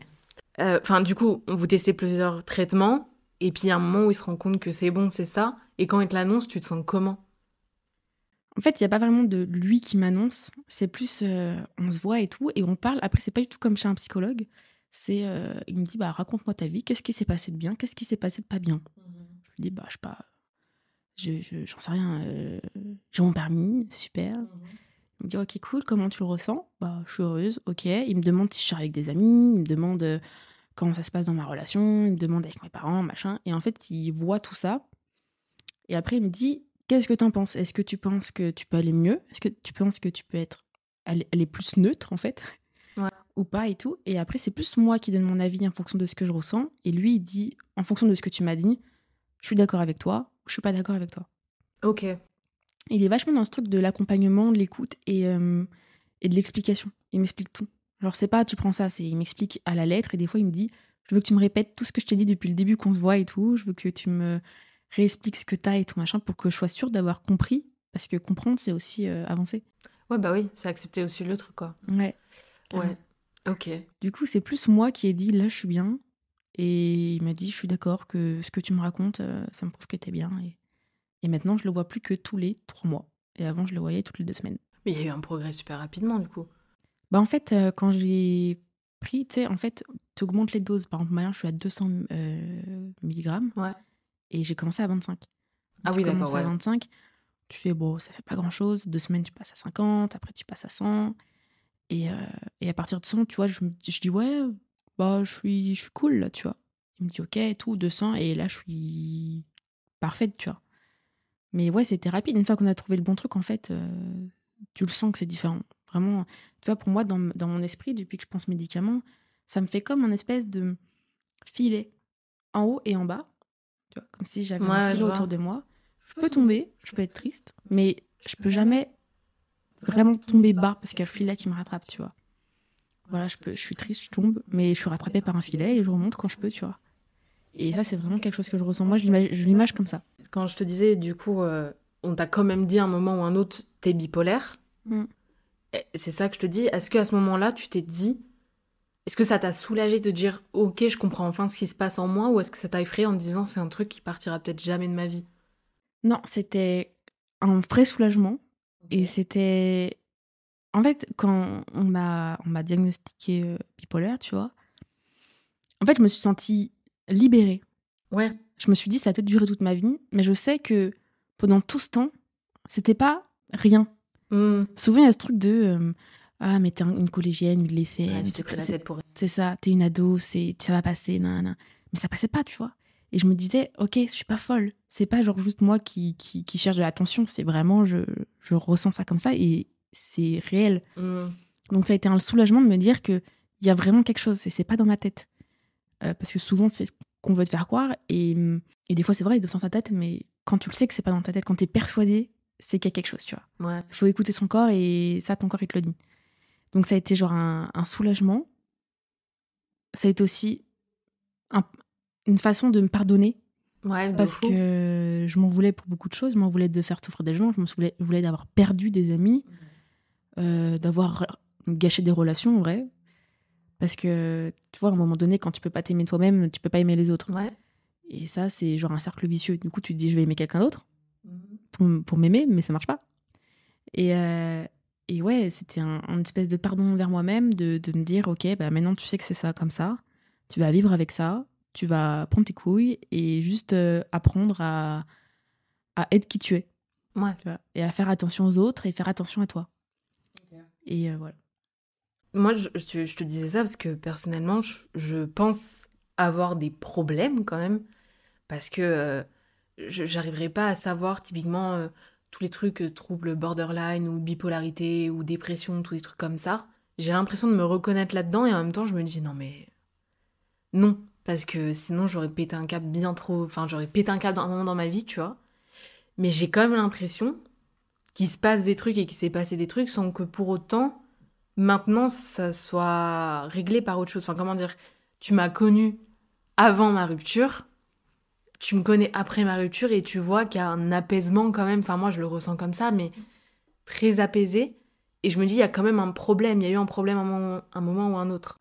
Euh, Enfin, du coup, on vous testez plusieurs traitements, et puis il y a un moment où il se rend compte que c'est bon, c'est ça, et quand il te l'annonce, tu te sens comment? En fait, il n'y a pas vraiment de lui qui m'annonce. C'est plus, euh, on se voit et tout, et on parle. Après, c'est pas du tout comme chez un psychologue. C'est, euh, il me dit, bah raconte-moi ta vie. Qu'est-ce qui s'est passé de bien Qu'est-ce qui s'est passé de pas bien? Je lui dis, bah je sais pas, je, je- j'en sais rien. euh, j'ai mon permis, super. Il me dit, ok, cool. Comment tu le ressens? Bah, je suis heureuse. Ok. Il me demande si je sors avec des amis. Il me demande euh, comment ça se passe dans ma relation. Il me demande avec mes parents, machin. Et en fait, il voit tout ça. Et après, il me dit, qu'est-ce que tu en penses? Est-ce que tu penses que tu peux aller mieux? Est-ce que tu penses que tu peux être est plus neutre en fait, Ouais. ou pas et tout. Et après, c'est plus moi qui donne mon avis en fonction de ce que je ressens. Et lui, il dit, en fonction de ce que tu m'as dit, je suis d'accord avec toi ou je suis pas d'accord avec toi. Ok. Il est vachement dans ce truc de l'accompagnement, de l'écoute et, euh, et de l'explication. Il m'explique tout. Alors, c'est pas tu prends ça, c'est il m'explique à la lettre et des fois, il me dit Je veux que tu me répètes tout ce que je t'ai dit depuis le début qu'on se voit et tout. Je veux que tu me réexpliques ce que t'as et tout machin pour que je sois sûre d'avoir compris. Parce que comprendre, c'est aussi euh, avancer. Ouais, bah oui, c'est accepter aussi l'autre, quoi. Ouais. Ouais. Ok. Du coup, c'est plus moi qui ai dit Là, je suis bien. Et il m'a dit Je suis d'accord que ce que tu me racontes, euh, ça me prouve que t'es bien. Et, et maintenant, je le vois plus que tous les trois mois. Et avant, je le voyais toutes les deux semaines. Mais il y a eu un progrès super rapidement, du coup. Bah en fait, euh, quand j'ai pris, tu sais, en fait, tu augmentes les doses. Par exemple, maintenant, je suis à 200 euh, mg Ouais. et j'ai commencé à 25. Ah tu oui, d'accord, commences à ouais. 25, tu fais, bon, ça fait pas grand-chose. Deux semaines, tu passes à 50, après, tu passes à 100. Et, euh, et à partir de 100, tu vois, je, me- je dis, ouais, bah, je suis, je suis cool, là, tu vois. Il me dit, ok, et tout, 200, et là, je suis parfaite, tu vois. Mais ouais, c'était rapide. Une fois qu'on a trouvé le bon truc, en fait, euh, tu le sens que c'est différent. Vraiment, tu vois, pour moi, dans, dans mon esprit, depuis que je pense médicaments, ça me fait comme un espèce de filet en haut et en bas. Tu vois, comme si j'avais Ouais, un filet autour de moi. Je peux tomber, je peux être triste, mais je peux jamais vraiment tomber bas parce qu'il y a le filet qui me rattrape, tu vois. Voilà, je, peux, je suis triste, je tombe, mais je suis rattrapée par un filet et je remonte quand je peux, tu vois. Et ça, c'est vraiment quelque chose que je ressens. Moi, je l'image comme ça. Quand je te disais, du coup, euh, on t'a quand même dit à un moment ou un autre, t'es bipolaire. Mm. C'est ça que je te dis. Est-ce qu'à ce moment-là, tu t'es dit, est-ce que ça t'a soulagé de dire, ok, je comprends enfin ce qui se passe en moi, ou est-ce que ça t'a effrayé en te disant, c'est un truc qui partira peut-être jamais de ma vie? Non, c'était un vrai soulagement. Et c'était. En fait, quand on m'a on m'a diagnostiqué euh, bipolaire, tu vois, en fait, je me suis sentie libérée. Ouais. Je me suis dit, ça va peut-être durer toute ma vie, mais je sais que pendant tout ce temps, c'était pas rien. Mm. Souvent, il y a ce truc de. euh, ah, mais t'es un- une collégienne, une lycéenne, Ouais, c'est pour ça, t'es une ado, ça va passer, nan, nan. Mais ça passait pas, tu vois. Et je me disais, ok, je suis pas folle. C'est pas genre juste moi qui, qui, qui cherche de l'attention, c'est vraiment, je, je ressens ça comme ça et c'est réel. Mm. Donc ça a été un soulagement de me dire que il y a vraiment quelque chose et c'est pas dans ma tête. Euh, parce que souvent, c'est ce qu'on veut te faire croire et, et des fois, c'est vrai, il est dans ta tête, mais quand tu le sais que c'est pas dans ta tête, quand t'es persuadé, c'est qu'il y a quelque chose, tu vois. Ouais. Il faut écouter son corps et ça, ton corps, il te le dit. Donc ça a été genre un, un soulagement. Ça a été aussi un- une façon de me pardonner Ouais, parce fou. que je m'en voulais pour beaucoup de choses. Je m'en voulais de faire souffrir des gens. Je me voulais, voulais d'avoir perdu des amis, euh, d'avoir gâché des relations, en vrai. Parce que, tu vois, à un moment donné, quand tu peux pas t'aimer toi-même, tu peux pas aimer les autres. Ouais. Et ça, c'est genre un cercle vicieux. Du coup, tu te dis, je vais aimer quelqu'un d'autre Mhm. pour, m'aimer, mais ça marche pas. Et, euh, et ouais, c'était un, un espèce de pardon vers moi-même, de, de me dire, ok, bah maintenant tu sais que c'est ça comme ça, tu vas vivre avec ça, tu vas prendre tes couilles et juste euh, apprendre à, à être qui tu es, Ouais. tu vois, et à faire attention aux autres et faire attention à toi. Et euh, voilà. Moi, je, te disais ça parce que personnellement, je, pense avoir des problèmes quand même. Parce que euh, j'arriverai pas à savoir typiquement euh, tous les trucs, euh, troubles borderline ou bipolarité ou dépression, tous les trucs comme ça. J'ai l'impression de me reconnaître là-dedans et en même temps, je me dis non, mais non. Parce que sinon, j'aurais pété un câble bien trop. Enfin, j'aurais pété un câble dans un moment dans ma vie, tu vois. Mais j'ai quand même l'impression qu'il se passe des trucs et qu'il s'est passé des trucs sans que pour autant maintenant ça soit réglé par autre chose. Enfin, comment dire Tu m'as connu avant ma rupture, tu me connais après ma rupture et tu vois qu'il y a un apaisement quand même. Enfin, moi je le ressens comme ça, mais très apaisé. Et je me dis, il y a quand même un problème. Il y a eu un problème à un moment, un moment ou un autre.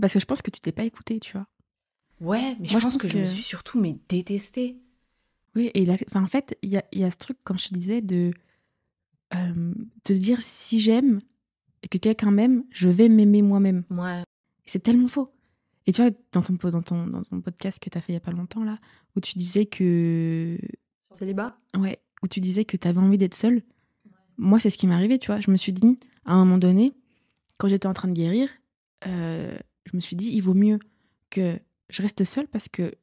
Parce que je pense que tu t'es pas écouté, tu vois. Ouais, mais je Moi, je pense, pense que, je me suis surtout mais détestée. Oui, et enfin, en fait, il y a, y a ce truc, comme je te disais, de euh, te dire si j'aime et que quelqu'un m'aime, je vais m'aimer moi-même. Ouais. Et c'est tellement faux. Et tu vois, dans ton, dans ton, dans ton podcast que tu as fait il y a pas longtemps, là, où tu disais que. Célibat Ouais, où tu disais que tu avais envie d'être seule. Moi, c'est ce qui m'est arrivé, tu vois. Je me suis dit, à un moment donné, quand j'étais en train de guérir, euh, je me suis dit, il vaut mieux que je reste seule parce que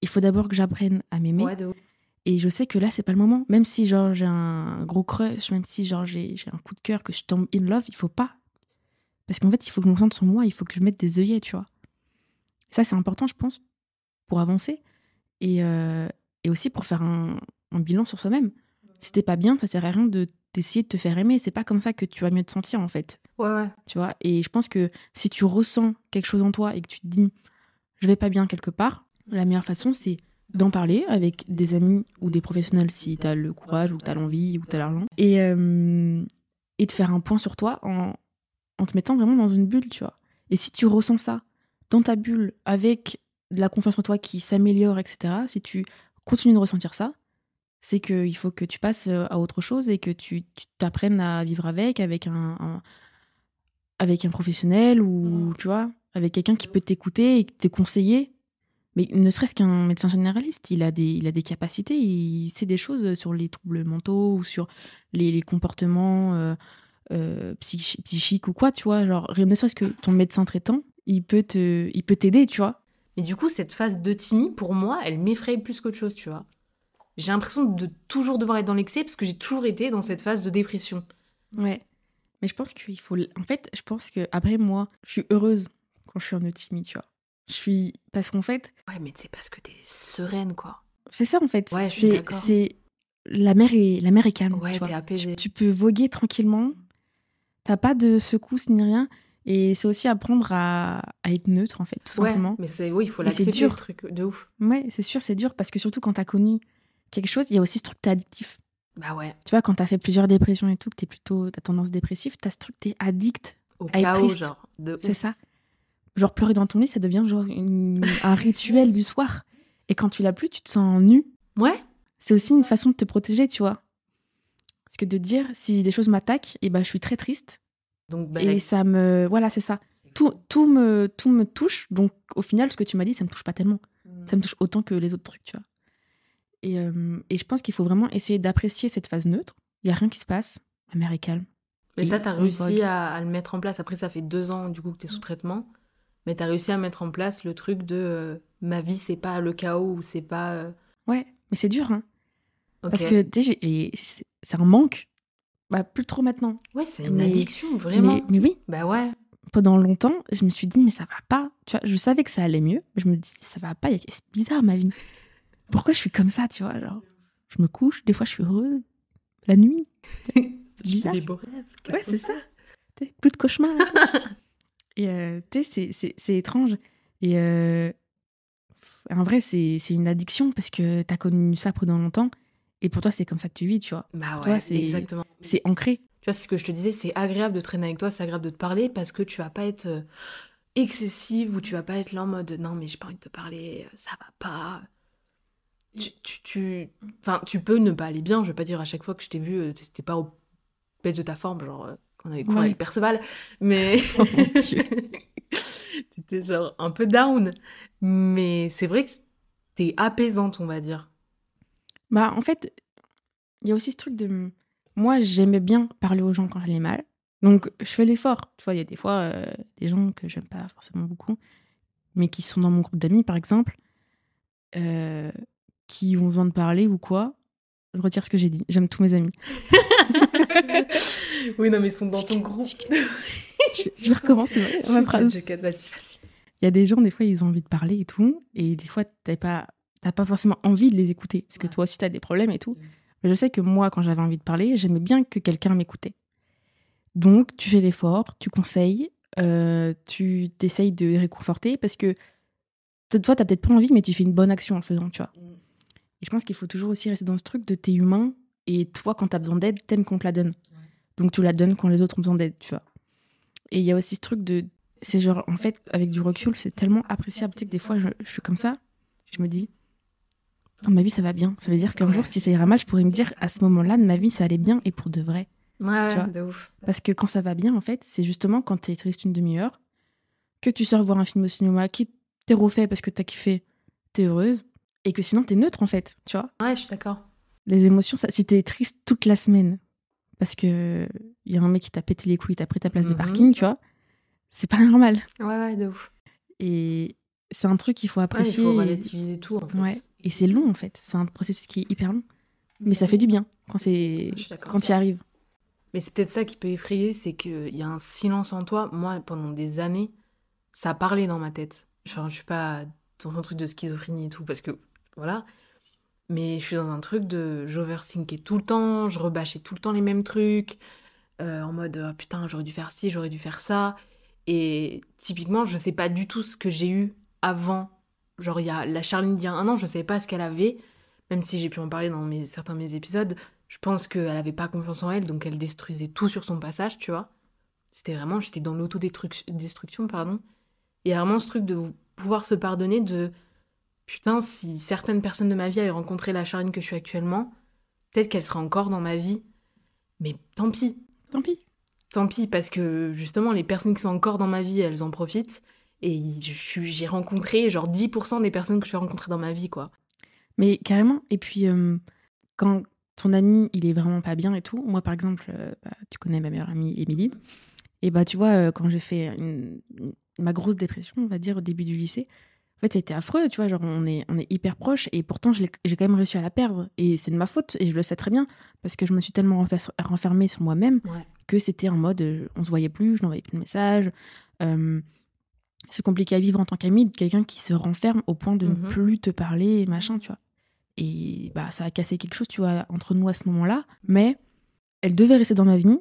il faut d'abord que j'apprenne à m'aimer. Ouais, de ouf. Et je sais que là, c'est pas le moment. Même si, genre, j'ai un gros crush, même si, genre, j'ai j'ai un coup de cœur, que je tombe in love, il faut pas. Parce qu'en fait, il faut que je me sente sur moi, il faut que je mette des œillets, tu vois. Ça, c'est important, je pense, pour avancer. Et, euh, et aussi pour faire un, un bilan sur soi-même. Si t'es pas bien, ça sert à rien de d'essayer de te faire aimer. C'est pas comme ça que tu vas mieux te sentir, en fait. Ouais, ouais. Tu vois? Et je pense que si tu ressens quelque chose en toi et que tu te dis, je vais pas bien quelque part, la meilleure façon, c'est d'en parler avec des amis ou des professionnels si tu as le courage ou tu as l'envie ou tu as l'argent. Et, euh, et de faire un point sur toi en, en te mettant vraiment dans une bulle, tu vois. Et si tu ressens ça dans ta bulle avec de la confiance en toi qui s'améliore, etc., si tu continues de ressentir ça, c'est qu'il faut que tu passes euh, à autre chose et que tu tu t'apprennes à vivre avec, avec un, un- avec un professionnel ou, tu vois, avec quelqu'un qui peut t'écouter et te conseiller. Mais ne serait-ce qu'un médecin généraliste, il a, des, il a des capacités, il sait des choses sur les troubles mentaux ou sur les, les comportements euh, euh, psychi- psychiques ou quoi, tu vois. Genre, ne serait-ce que ton médecin traitant, il peut te, il peut t'aider, tu vois. Mais du coup, cette phase de Timmy, pour moi, elle m'effraie plus qu'autre chose, tu vois. J'ai l'impression de toujours devoir être dans l'excès parce que j'ai toujours été dans cette phase de dépression. Ouais. Mais je pense qu'il faut. En fait, je pense que après moi, je suis heureuse quand je suis en euthymie, tu vois. Je suis. Parce qu'en fait, Ouais, mais c'est parce que t'es sereine, quoi. c'est ça en fait. Ouais, c'est. La mer est, la mer est calme. Ouais, tu vois. Tu, tu peux voguer tranquillement. T'as pas de secousses ni rien. Et c'est aussi apprendre à, à être neutre, en fait, tout Ouais, simplement. mais c'est oui, il faut l'accepter dur. ce truc de ouf. Ouais, c'est sûr, c'est dur parce que surtout quand t'as connu quelque chose, il y a aussi ce truc, t'es addictif. Bah ouais, Tu vois, quand t'as fait plusieurs dépressions et tout, que t'es plutôt, t'as tendance dépressive, t'as ce truc, t'es addict. au À être chaos, triste. genre. C'est ça. Genre pleurer dans ton lit, ça devient genre une- un rituel du soir. Et quand tu l'as plus, tu te sens nu. Ouais, C'est aussi une façon de te protéger, tu vois. Parce que de dire, si des choses m'attaquent, et ben je suis très triste. donc bah, et ça me. Voilà, c'est ça. Tout, tout, me, tout me touche. Donc au final, ce que tu m'as dit, ça me touche pas tellement. Mm. Ça me touche autant que les autres trucs, tu vois. Et, euh, et je pense qu'il faut vraiment essayer d'apprécier cette phase neutre. Il y a rien qui se passe. La mer est calme. Mais ça, t'as on réussi à, à le mettre en place. Après, ça fait deux ans, du coup, que t'es sous traitement. Mais t'as réussi à mettre en place le truc de euh, ma vie, c'est pas le chaos ou c'est pas. euh, Ouais, mais c'est dur, hein. Parce que, tu sais, c'est un manque. Bah, plus trop maintenant. Ouais, c'est une mais- addiction, vraiment. Mais, mais oui, Bah ouais. pendant longtemps, je me suis dit, mais ça va pas. Tu vois, je savais que ça allait mieux, mais je me dis, ça va pas. C'est bizarre ma vie. Pourquoi je suis comme ça, tu vois genre, Je me couche, des fois je suis heureuse. La nuit. <laughs> C'est bizarre. Des beaux rêves. Ouais, c'est ça. Plus de cauchemars. <laughs> et euh, tu sais, c'est- c'est- c'est étrange. Et euh, en vrai, c'est c'est une addiction parce que t'as connu ça pendant longtemps. Et pour toi, c'est comme ça que tu vis, tu vois. Bah ouais, Toi, c'est- exactement. C'est ancré. Tu vois, c'est ce que je te disais, c'est agréable de traîner avec toi, c'est agréable de te parler parce que tu vas pas être euh, excessive ou tu vas pas être là en mode non, mais j'ai pas envie de te parler, ça va pas. Tu, tu, tu- Enfin, tu peux ne pas aller bien, je veux pas dire à chaque fois que je t'ai vu, t'étais pas au baisse de ta forme, genre euh, quand on avait cours Ouais. avec Perceval, mais. <laughs> Oh mon Dieu. <laughs> T'étais genre un peu down. Mais c'est vrai que t'es apaisante, on va dire. Bah, en fait, il y a aussi ce truc de. Moi, j'aimais bien parler aux gens quand j'allais mal. Donc, je fais l'effort. Tu vois, il y a des fois euh, des gens que j'aime pas forcément beaucoup, mais qui sont dans mon groupe d'amis, par exemple, euh, qui ont besoin de parler ou quoi. Je retire ce que j'ai dit. J'aime tous mes amis. <laughs> oui, non, mais ils sont dans ton groupe. Je, je recommence ma, ma phrase. Vas-y, vas-y. Il y a des gens, des fois, ils ont envie de parler et tout. Et des fois, t'as pas, t'as pas forcément envie de les écouter. Parce que Ouais. toi aussi, t'as des problèmes et tout. Mm. Mais je sais que moi, quand j'avais envie de parler, j'aimais bien que quelqu'un m'écoutait. Donc, tu fais l'effort, tu conseilles, euh, tu t'essayes de réconforter parce que toi, t'as peut-être pas envie, mais tu fais une bonne action en le faisant, tu vois. Mm. Et je pense qu'il faut toujours aussi rester dans ce truc de t'es humain et toi, quand t'as besoin d'aide, t'aimes qu'on te la donne. Donc, tu la donnes quand les autres ont besoin d'aide, tu vois. Et il y a aussi ce truc de. C'est genre, en fait, avec du recul, c'est tellement appréciable. Tu sais que des fois, je, je suis comme ça, je me dis, dans ma vie, ça va bien. Ça veut dire qu'un Ouais. jour, si ça ira mal, je pourrais me dire, à ce moment-là de ma vie, ça allait bien et pour de vrai. Ouais, Tu vois. de ouf. Parce que quand ça va bien, en fait, c'est justement quand t'es triste une demi-heure, que tu sors voir un film au cinéma, qui t'es refait parce que t'as kiffé, t'es heureuse, et que sinon t'es neutre, en fait, tu vois. Ouais, je suis d'accord. Les émotions, ça, si t'es triste toute la semaine, parce que il y a un mec qui t'a pété les couilles, t'as pris ta place de Mhm. parking, tu vois, c'est pas <laughs> normal. Ouais, ouais, de ouf. Et c'est un truc qu'il faut Ouais, il apprécier. faut et- relativiser tout, en fait. Ouais. Et c'est long, en fait. C'est un processus qui est hyper long. Mais ça fait du bien quand c'est quand y arrives. Mais c'est peut-être ça qui peut effrayer, c'est qu'il y a un silence en toi. Moi, pendant des années, ça a parlé dans ma tête. Genre, je suis pas dans un truc de schizophrénie et tout, parce que, voilà. Mais je suis dans un truc de... J'overthinkais tout le temps, je rebâchais tout le temps les mêmes trucs, euh, en mode, Ah, putain, j'aurais dû faire ci, j'aurais dû faire ça. Et typiquement, je sais pas du tout ce que j'ai eu avant. Genre, il y a la Charline d'il y a un an, je savais pas ce qu'elle avait, même si j'ai pu en parler dans mes, certains de mes épisodes. Je pense qu'elle avait pas confiance en elle, donc elle détruisait tout sur son passage, tu vois. C'était vraiment, j'étais dans l'autodestruction, pardon. Et vraiment ce truc de pouvoir se pardonner de putain, si certaines personnes de ma vie avaient rencontré la Charline que je suis actuellement, peut-être qu'elle serait encore dans ma vie. Mais tant pis, Tant pis. tant pis, parce que justement, les personnes qui sont encore dans ma vie, elles en profitent. Et je suis- j'ai rencontré genre 10% des personnes que je vais rencontrer dans ma vie, quoi. Mais carrément. Et puis, euh, quand ton ami, il est vraiment pas bien et tout, moi, par exemple, euh, bah, tu connais ma meilleure amie, Émilie, et bah, tu vois, euh, quand j'ai fait une- une- ma grosse dépression, on va dire, au début du lycée, en fait, c'était affreux, tu vois, genre, on est, on est hyper proches, et pourtant, j'ai quand même réussi à la perdre. Et c'est de ma faute, et je le sais très bien, parce que je me suis tellement renfer- renfermée sur moi-même Ouais. que c'était en mode, euh, on se voyait plus, je n'envoyais plus de messages. Euh, c'est compliqué à vivre en tant qu'ami de quelqu'un qui se renferme au point de Mhm. ne plus te parler, et machin, tu vois. Et bah, ça a cassé quelque chose, tu vois, entre nous à ce moment-là. Mais elle devait rester dans ma vie.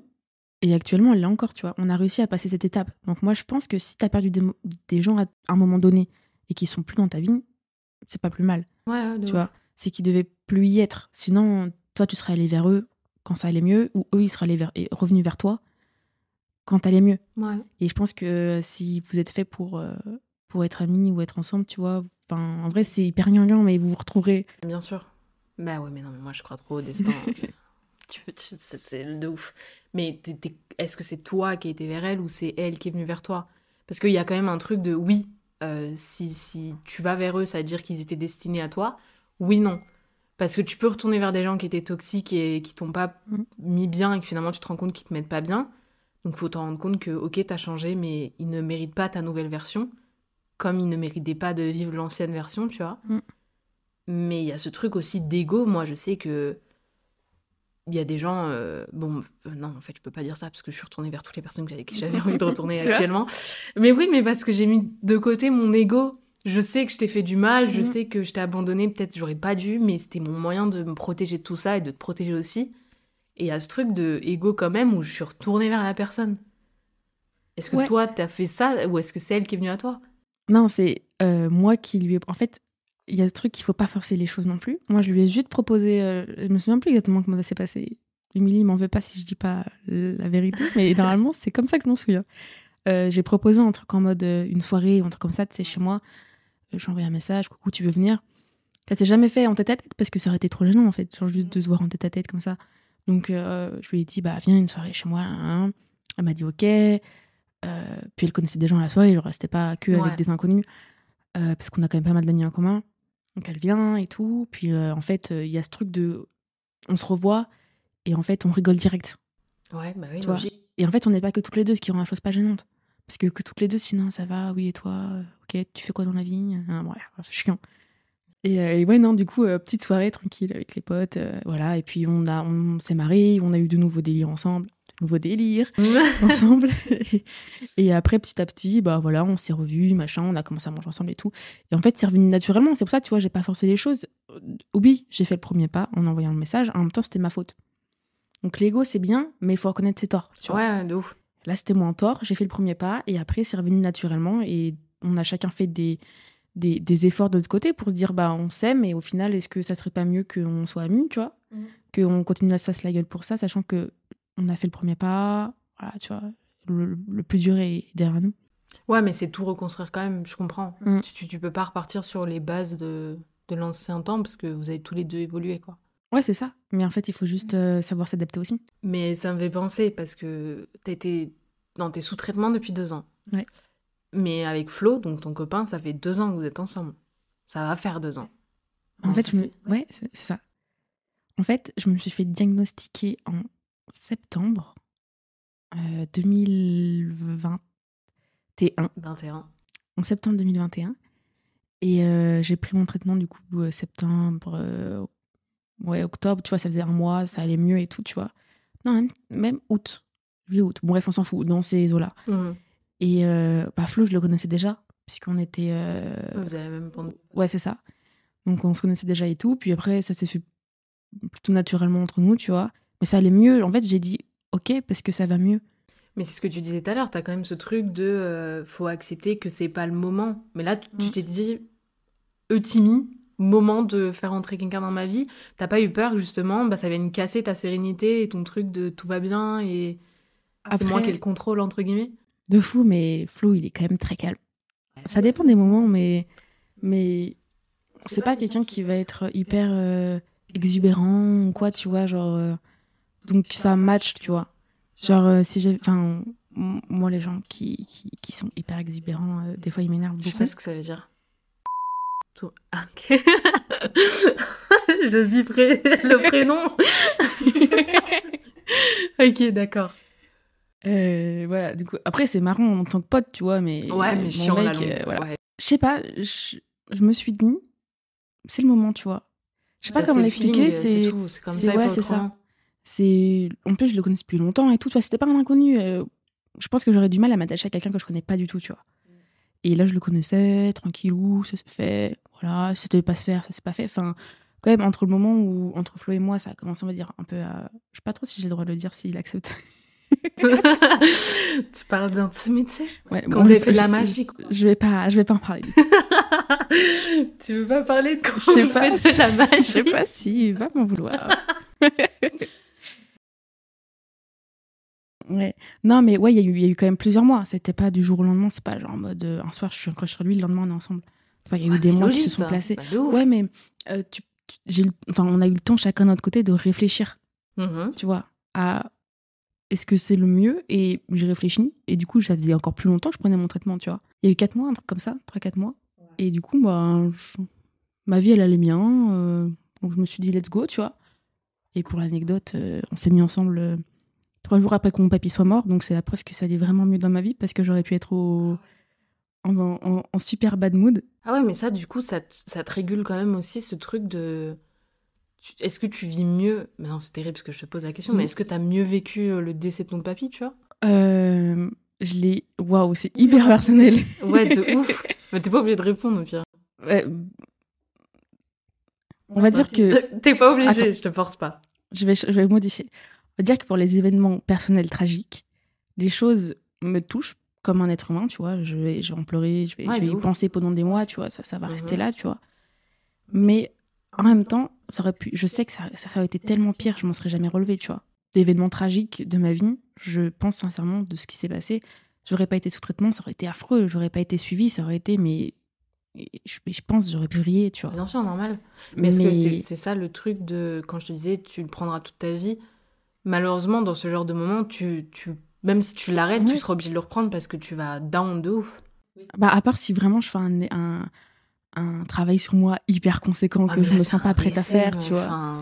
Et actuellement, elle l'est encore, tu vois. On a réussi à passer cette étape. Donc moi, je pense que si tu as perdu des, des gens à un moment donné et qui sont plus dans ta vie, c'est pas plus mal, Ouais, ouais, de tu ouf. vois. C'est qu'ils devaient plus y être. Sinon, toi, tu serais allé vers eux quand ça allait mieux, ou eux, ils seraient allés vers, et revenus vers toi quand t'allais mieux. Ouais. Et je pense que si vous êtes fait pour, euh, pour être amis ou être ensemble, tu vois, enfin, en vrai, c'est hyper gnangnan, mais vous vous retrouverez. Bien sûr. Bah ouais, mais non, mais moi je crois trop au destin. <laughs> tu, tu- c'est c'est le de ouf. Mais est-ce que c'est toi qui as été vers elle ou c'est elle qui est venue vers toi? Parce qu'il y a quand même un truc de oui, euh, si, si tu vas vers eux, ça veut dire qu'ils étaient destinés à toi. Oui, non. Parce que tu peux retourner vers des gens qui étaient toxiques et qui t'ont pas Mhm. mis bien et que finalement tu te rends compte qu'ils te mettent pas bien. Donc faut t'en rendre compte que ok, t'as changé, mais ils ne méritent pas ta nouvelle version. Comme ils ne méritaient pas de vivre l'ancienne version, tu vois. Mhm. Mais il y a ce truc aussi d'ego. Moi, je sais que il y a des gens. euh, bon, euh, non, en fait, je peux pas dire ça parce que je suis retournée vers toutes les personnes que j'avais- que <laughs> j'avais envie de retourner <laughs> actuellement. Mais oui, mais parce que j'ai mis de côté mon ego. Je sais que je t'ai fait du mal, je Mhm. sais que je t'ai abandonné, peut-être j'aurais pas dû, mais c'était mon moyen de me protéger de tout ça et de te protéger aussi. Et a ce truc de ego quand même où je suis retournée vers la personne. Est-ce que Ouais. toi, t'as fait ça ou est-ce que c'est elle qui est venue à toi? Non, c'est euh, moi qui lui ai. En fait, il y a ce truc qu'il faut pas forcer les choses non plus. Moi, je lui ai juste proposé. euh, je me souviens plus exactement comment ça s'est passé. Émilie m'en veut pas si je dis pas la vérité, <laughs> mais normalement, c'est comme ça que je m'en souviens. Euh, j'ai proposé un truc en mode euh, une soirée ou un truc comme ça, tu sais, chez moi. Euh, J'ai envoyé un message, coucou, tu veux venir? Ça s'est jamais fait en tête à tête parce que ça aurait été trop gênant en fait, genre juste de se voir en tête à tête comme ça. Donc je lui ai dit, bah viens une soirée chez moi. hein. Elle m'a dit ok. Puis elle connaissait des gens à la soirée, je restais pas que Ouais. avec des inconnus. Parce qu'on a quand même pas mal d'amis en commun. Donc elle vient et tout. Puis euh, en fait, il y a ce truc de. On se revoit et en fait, on rigole direct. Ouais, bah oui, Tu vois? Et en fait, on n'est pas que toutes les deux, ce qui rend la chose pas gênante. Parce que, que toutes les deux, sinon, ça va, oui, et toi, ok, tu fais quoi dans la vie? Ah, Bref, chiant. Et, euh, et ouais, non, du coup, euh, petite soirée tranquille avec les potes, voilà. Et puis, on, a, on s'est marré, on a eu de nouveaux délires ensemble. De nouveaux délires <laughs> <laughs> ensemble. et, après, petit à petit, bah voilà, on s'est revus, machin, on a commencé à manger ensemble et tout. Et en fait, c'est revenu naturellement. C'est pour ça, tu vois, j'ai pas forcé les choses. Euh, Oui, j'ai fait le premier pas en envoyant le message. En même temps, c'était ma faute. Donc, l'ego, c'est bien, mais il faut reconnaître ses torts. Tu vois. ouais, de ouf. Là, c'était moi en tort, j'ai fait le premier pas, et après, c'est revenu naturellement, et on a chacun fait des, des, des efforts de notre côté pour se dire, bah, on s'aime, et au final, est-ce que ça serait pas mieux qu'on soit amis, tu vois? Mhm. Qu'on continue à se faire la gueule pour ça, sachant que on a fait le premier pas, voilà, tu vois, le, le plus dur est derrière nous. Ouais, mais c'est tout reconstruire quand même, je comprends. Mm. Tu, tu, peux pas repartir sur les bases de, de l'ancien temps parce que vous avez tous les deux évolué, quoi. Ouais, c'est ça. Mais en fait, il faut juste euh, savoir s'adapter aussi. Mais ça me fait penser parce que t'as été dans tes sous-traitements depuis deux ans. Ouais. Mais avec Flo, donc ton copain, ça fait deux ans que vous êtes ensemble. Ça va faire deux ans. En fait, je me... ouais, c'est ça. En fait, je me suis fait diagnostiquer en septembre euh, 2021. 21. En septembre 2021. Et euh, j'ai pris mon traitement du coup euh, septembre, euh, ouais, octobre, tu vois, ça faisait un mois, ça allait mieux et tout, tu vois. Non, même, même août, juillet, août. Bon, bref, on s'en fout, dans ces eaux-là. Mhm. Et euh, bah, Flo, je le connaissais déjà, puisqu'on était. euh, Vous avez la même bande. Ouais, c'est ça. Donc on se connaissait déjà et tout. Puis après, ça s'est fait plutôt naturellement entre nous, tu vois. Mais ça allait mieux. En fait, j'ai dit ok parce que ça va mieux. Mais c'est ce que tu disais tout à l'heure, t'as quand même ce truc de euh, faut accepter que c'est pas le moment. Mais là, tu tu Mm. t'es dit, Eutimi, moment de faire entrer quelqu'un dans ma vie. T'as pas eu peur que justement, bah, ça vienne casser ta sérénité et ton truc de tout va bien et c'est Après- moi qui ai le contrôle, entre guillemets? De fou, mais Flo, il est quand même très calme. Ça dépend des moments, mais mais c'est pas quelqu'un qui va être hyper euh, exubérant ou quoi, tu vois, genre. euh, donc ça match, tu vois. Genre euh, si j'ai, enfin, moi les gens qui, qui, qui sont hyper exubérants, euh, des fois ils m'énervent Je sais pas ce que ça veut dire. Tout. Ah, ok. <laughs> Je vibrais <laughs> le prénom. <laughs> ok, d'accord. Euh, voilà, du coup, après, c'est marrant en tant que pote, tu vois, mais. Ouais, mais mon chiant la mec, euh, voilà. Ouais. Je sais pas, je, me suis dit, c'est le moment, tu vois. Je sais pas Bah, comment c'est le l'expliquer, c'est. c'est ouais, pas c'est ça. C'est En plus, je le connais depuis longtemps et tout, tu vois, c'était pas un inconnu. euh, je pense que j'aurais du mal à m'attacher à quelqu'un que je connais pas du tout, tu vois. Et là, je le connaissais, tranquillou, ça s'est fait, voilà, ça devait pas se faire, ça s'est pas fait. Enfin, quand même, entre le moment où, entre Flo et moi, ça a commencé, on va dire, un peu à. Je sais pas trop si j'ai le droit de le dire, s'il accepte. <laughs> tu parles d'intimité? Ouais, Quand bon, vous avez fait de la magie, quoi. Je vais pas, je vais pas en parler. <laughs> Tu veux pas parler de quand Je sais pas. de la magie <laughs> Je sais pas si, va m'en vouloir. Ouais. Non, mais ouais, il y, a eu- il y a eu quand même plusieurs mois. C'était pas du jour au lendemain. C'est pas genre en mode euh, un soir je suis encore sur lui, le lendemain on est ensemble. Enfin, il y a eu Ouais, des mois qui se sont ça. placés. Bah. Ouais, mais euh, tu, tu- enfin, on a eu le temps chacun de notre côté de réfléchir, Mhm. tu vois, à est-ce que c'est le mieux? Et j'ai réfléchi. Et du coup, ça faisait encore plus longtemps que je prenais mon traitement, tu vois. Il y a eu 4 mois, un truc comme ça, 3-4 mois. Et du coup, bah, je- ma vie, elle allait bien. euh, donc je me suis dit, let's go, tu vois. Et pour l'anecdote, euh, on s'est mis ensemble trois jours après que mon papy soit mort. Donc c'est la preuve que ça allait vraiment mieux dans ma vie parce que j'aurais pu être au- en, en- en super bad mood. Ah ouais, mais ça, du coup, ça, te- ça te régule quand même aussi ce truc de... tu- Est-ce que tu vis mieux... Mais non, c'est terrible parce que je te pose la question, mais est-ce que t'as mieux vécu euh, le décès de ton papy, tu vois? Euh, je l'ai. Waouh, c'est hyper <laughs> personnel. Ouais, de ouf Mais t'es pas obligé de répondre, au pire. Ouais, on va dire que <laughs> T'es pas obligé, Attends. je te force pas. je vais, je vais modifier. On va dire que pour les événements personnels tragiques, les choses me touchent comme un être humain, tu vois. Je vais, je vais en pleurer, je vais, Ouais, je vais de y penser pendant des mois, tu vois. Ça, ça va Mhm. rester là, tu vois. Mais en même temps, ça aurait pu. Je sais que ça, ça aurait été tellement pire, je m'en serais jamais relevé, tu vois. D'événements tragiques de ma vie, je pense sincèrement de ce qui s'est passé. J'aurais pas été sous traitement, ça aurait été affreux. J'aurais pas été suivie, ça aurait été, mais je, je pense, j'aurais pu vriller, tu vois. Bien sûr, normal. Mais est-ce que c'est c'est ça le truc de... Quand je te disais, tu le prendras toute ta vie, malheureusement, dans ce genre de moment, tu, tu... même si tu l'arrêtes, tu Ouais. seras obligé de le reprendre parce que tu vas down de ouf. Bah, à part si vraiment je fais un, un, un travail sur moi hyper conséquent Ah, que mais je là, me sens pas prête à faire, mais tu vois.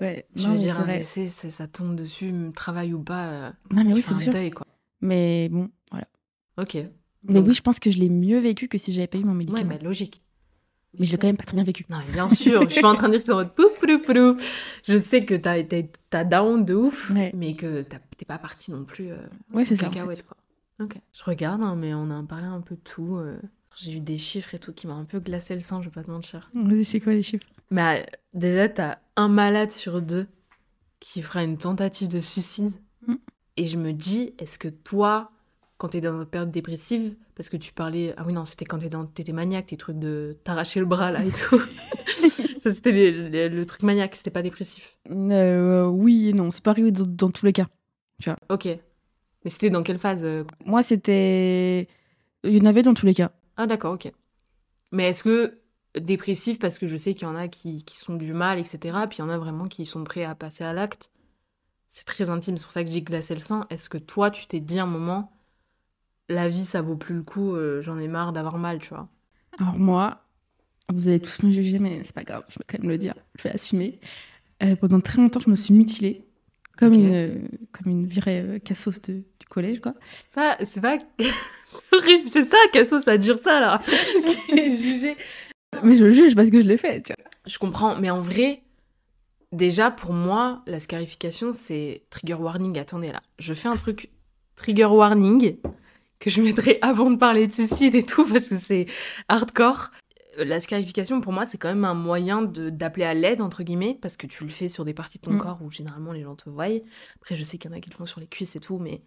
Ouais, Je non, veux mais dire, un décès, ça tombe dessus, travail ou pas, euh, Non, mais oui, c'est un sûr. deuil, quoi. Mais bon, voilà. Ok. Mais Donc, oui, je pense que je l'ai mieux vécu que si j'avais pas eu mon Ouais, médicament. bah, logique. Mais je l'ai quand même pas très bien vécu. Non, bien sûr, je suis pas en train de dire que c'est en mode pouf, pouf, pouf. Je sais que t'as été t'as down de ouf, Ouais. mais que t'es pas parti non plus euh, Ouais, c'est ça. en fait. quoi. Ok. Je regarde, hein, mais on a parlé un peu de tout. euh. J'ai eu des chiffres et tout qui m'ont un peu glacé le sang, je vais pas te mentir. Vas-y, c'est quoi les chiffres? Mais euh, déjà, t'as un malade sur deux qui fera une tentative de suicide. Mm. Et je me dis, est-ce que toi, quand t'es dans une période dépressive, parce que tu parlais, ah oui, non, c'était quand t'es dans- t'étais maniaque, tes trucs de t'arracher le bras là et tout. <laughs> Ça, c'était les- les- le truc maniaque, c'était pas dépressif. Euh, Oui et non, c'est pas arrivé dans, dans tous les cas. Ok. Mais c'était dans quelle phase euh Moi, c'était. Il y en avait dans tous les cas. Ah, d'accord, ok. Mais est-ce que dépressif, parce que je sais qu'il y en a qui, qui sont du mal, etc., puis il y en a vraiment qui sont prêts à passer à l'acte. C'est très intime, c'est pour ça que j'ai glacé le sang. Est-ce que toi, tu t'es dit un moment, la vie, ça vaut plus le coup, euh, j'en ai marre d'avoir mal, tu vois Alors, moi, vous allez tous me juger, mais c'est pas grave, je vais quand même le dire. Je vais assumer. Euh, pendant très longtemps, je me suis mutilée. Comme, une, euh, comme une euh, cassos de, du collège, quoi. C'est pas. C'est pas. c'est <laughs> horrible, c'est ça, Cassos, à dire ça, là <laughs> Juger. Mais je le juge parce que je l'ai fait, tu vois. Je comprends, mais en vrai, déjà pour moi, la scarification, c'est trigger warning. Attendez là, je fais un truc trigger warning que je mettrai <laughs> avant de parler de suicide et tout parce que c'est hardcore. Euh, La scarification, pour moi, c'est quand même un moyen de d'appeler à l'aide, entre guillemets, parce que tu le fais sur des parties de ton Mm. corps où généralement les gens te voient. Après, je sais qu'il y en a qui le font sur les cuisses et tout, mais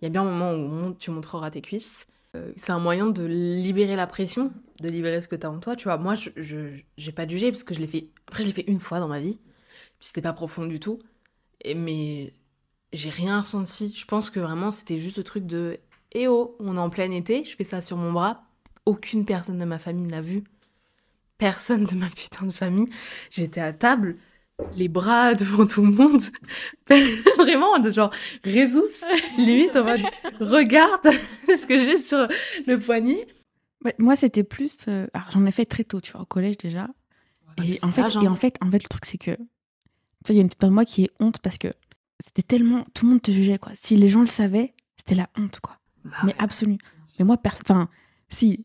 il y a bien un moment où tu montreras tes cuisses. Euh, c'est un moyen de libérer la pression, de libérer ce que tu as en toi. Tu vois, moi, je je- j'ai pas jugé parce que je l'ai fait. Après, je l'ai fait une fois dans ma vie. Puis c'était pas profond du tout. Et, mais j'ai rien ressenti. Je pense que vraiment, c'était juste le truc de Eh oh, on est en plein été, je fais ça sur mon bras. Aucune personne de ma famille ne l'a vu. Personne de ma putain de famille. J'étais à table, les bras <laughs> devant tout le monde. <laughs> Vraiment, de genre, Résus, limite en mode Regarde <laughs> ce que j'ai sur le poignet. Ouais, moi, c'était plus. euh, Alors, j'en ai fait très tôt, tu vois, au collège déjà. Et en, fait, et en fait, en fait, le truc, c'est que. Tu vois, il y a une petite part de moi qui est honte parce que c'était tellement. Tout le monde te jugeait, quoi. Si les gens le savaient, c'était la honte, quoi. Bah Mais ouais. absolue. Mais moi, enfin, si.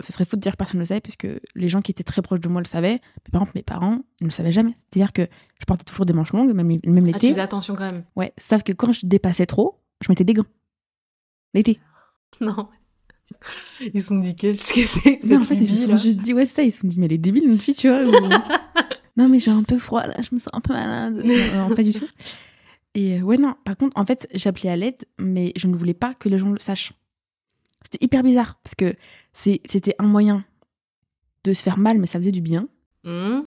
Ce serait faux de dire que personne ne le savait, puisque les gens qui étaient très proches de moi le savaient. Mais par exemple, mes parents, ils ne le savaient jamais. C'est-à-dire que je portais toujours des manches longues, même, même Ah, tu l'été. faisais attention quand même. ouais. Sauf que quand je dépassais trop, je mettais des gants. L'été. <laughs> Non. Ils se sont dit qu'est-ce que c'est que Non, en fait, ils se sont juste dit, ouais, c'est ça, ils se sont dit, mais elle est débile, notre fille, tu vois. ou- <laughs> non, mais j'ai un peu froid, là, je me sens un peu malade. Non, non, pas du tout. Et euh, ouais, non, par contre, en fait, j'appelais à l'aide, mais je ne voulais pas que les gens le sachent. C'était hyper bizarre, parce que c'était un moyen de se faire mal, mais ça faisait du bien. Hum,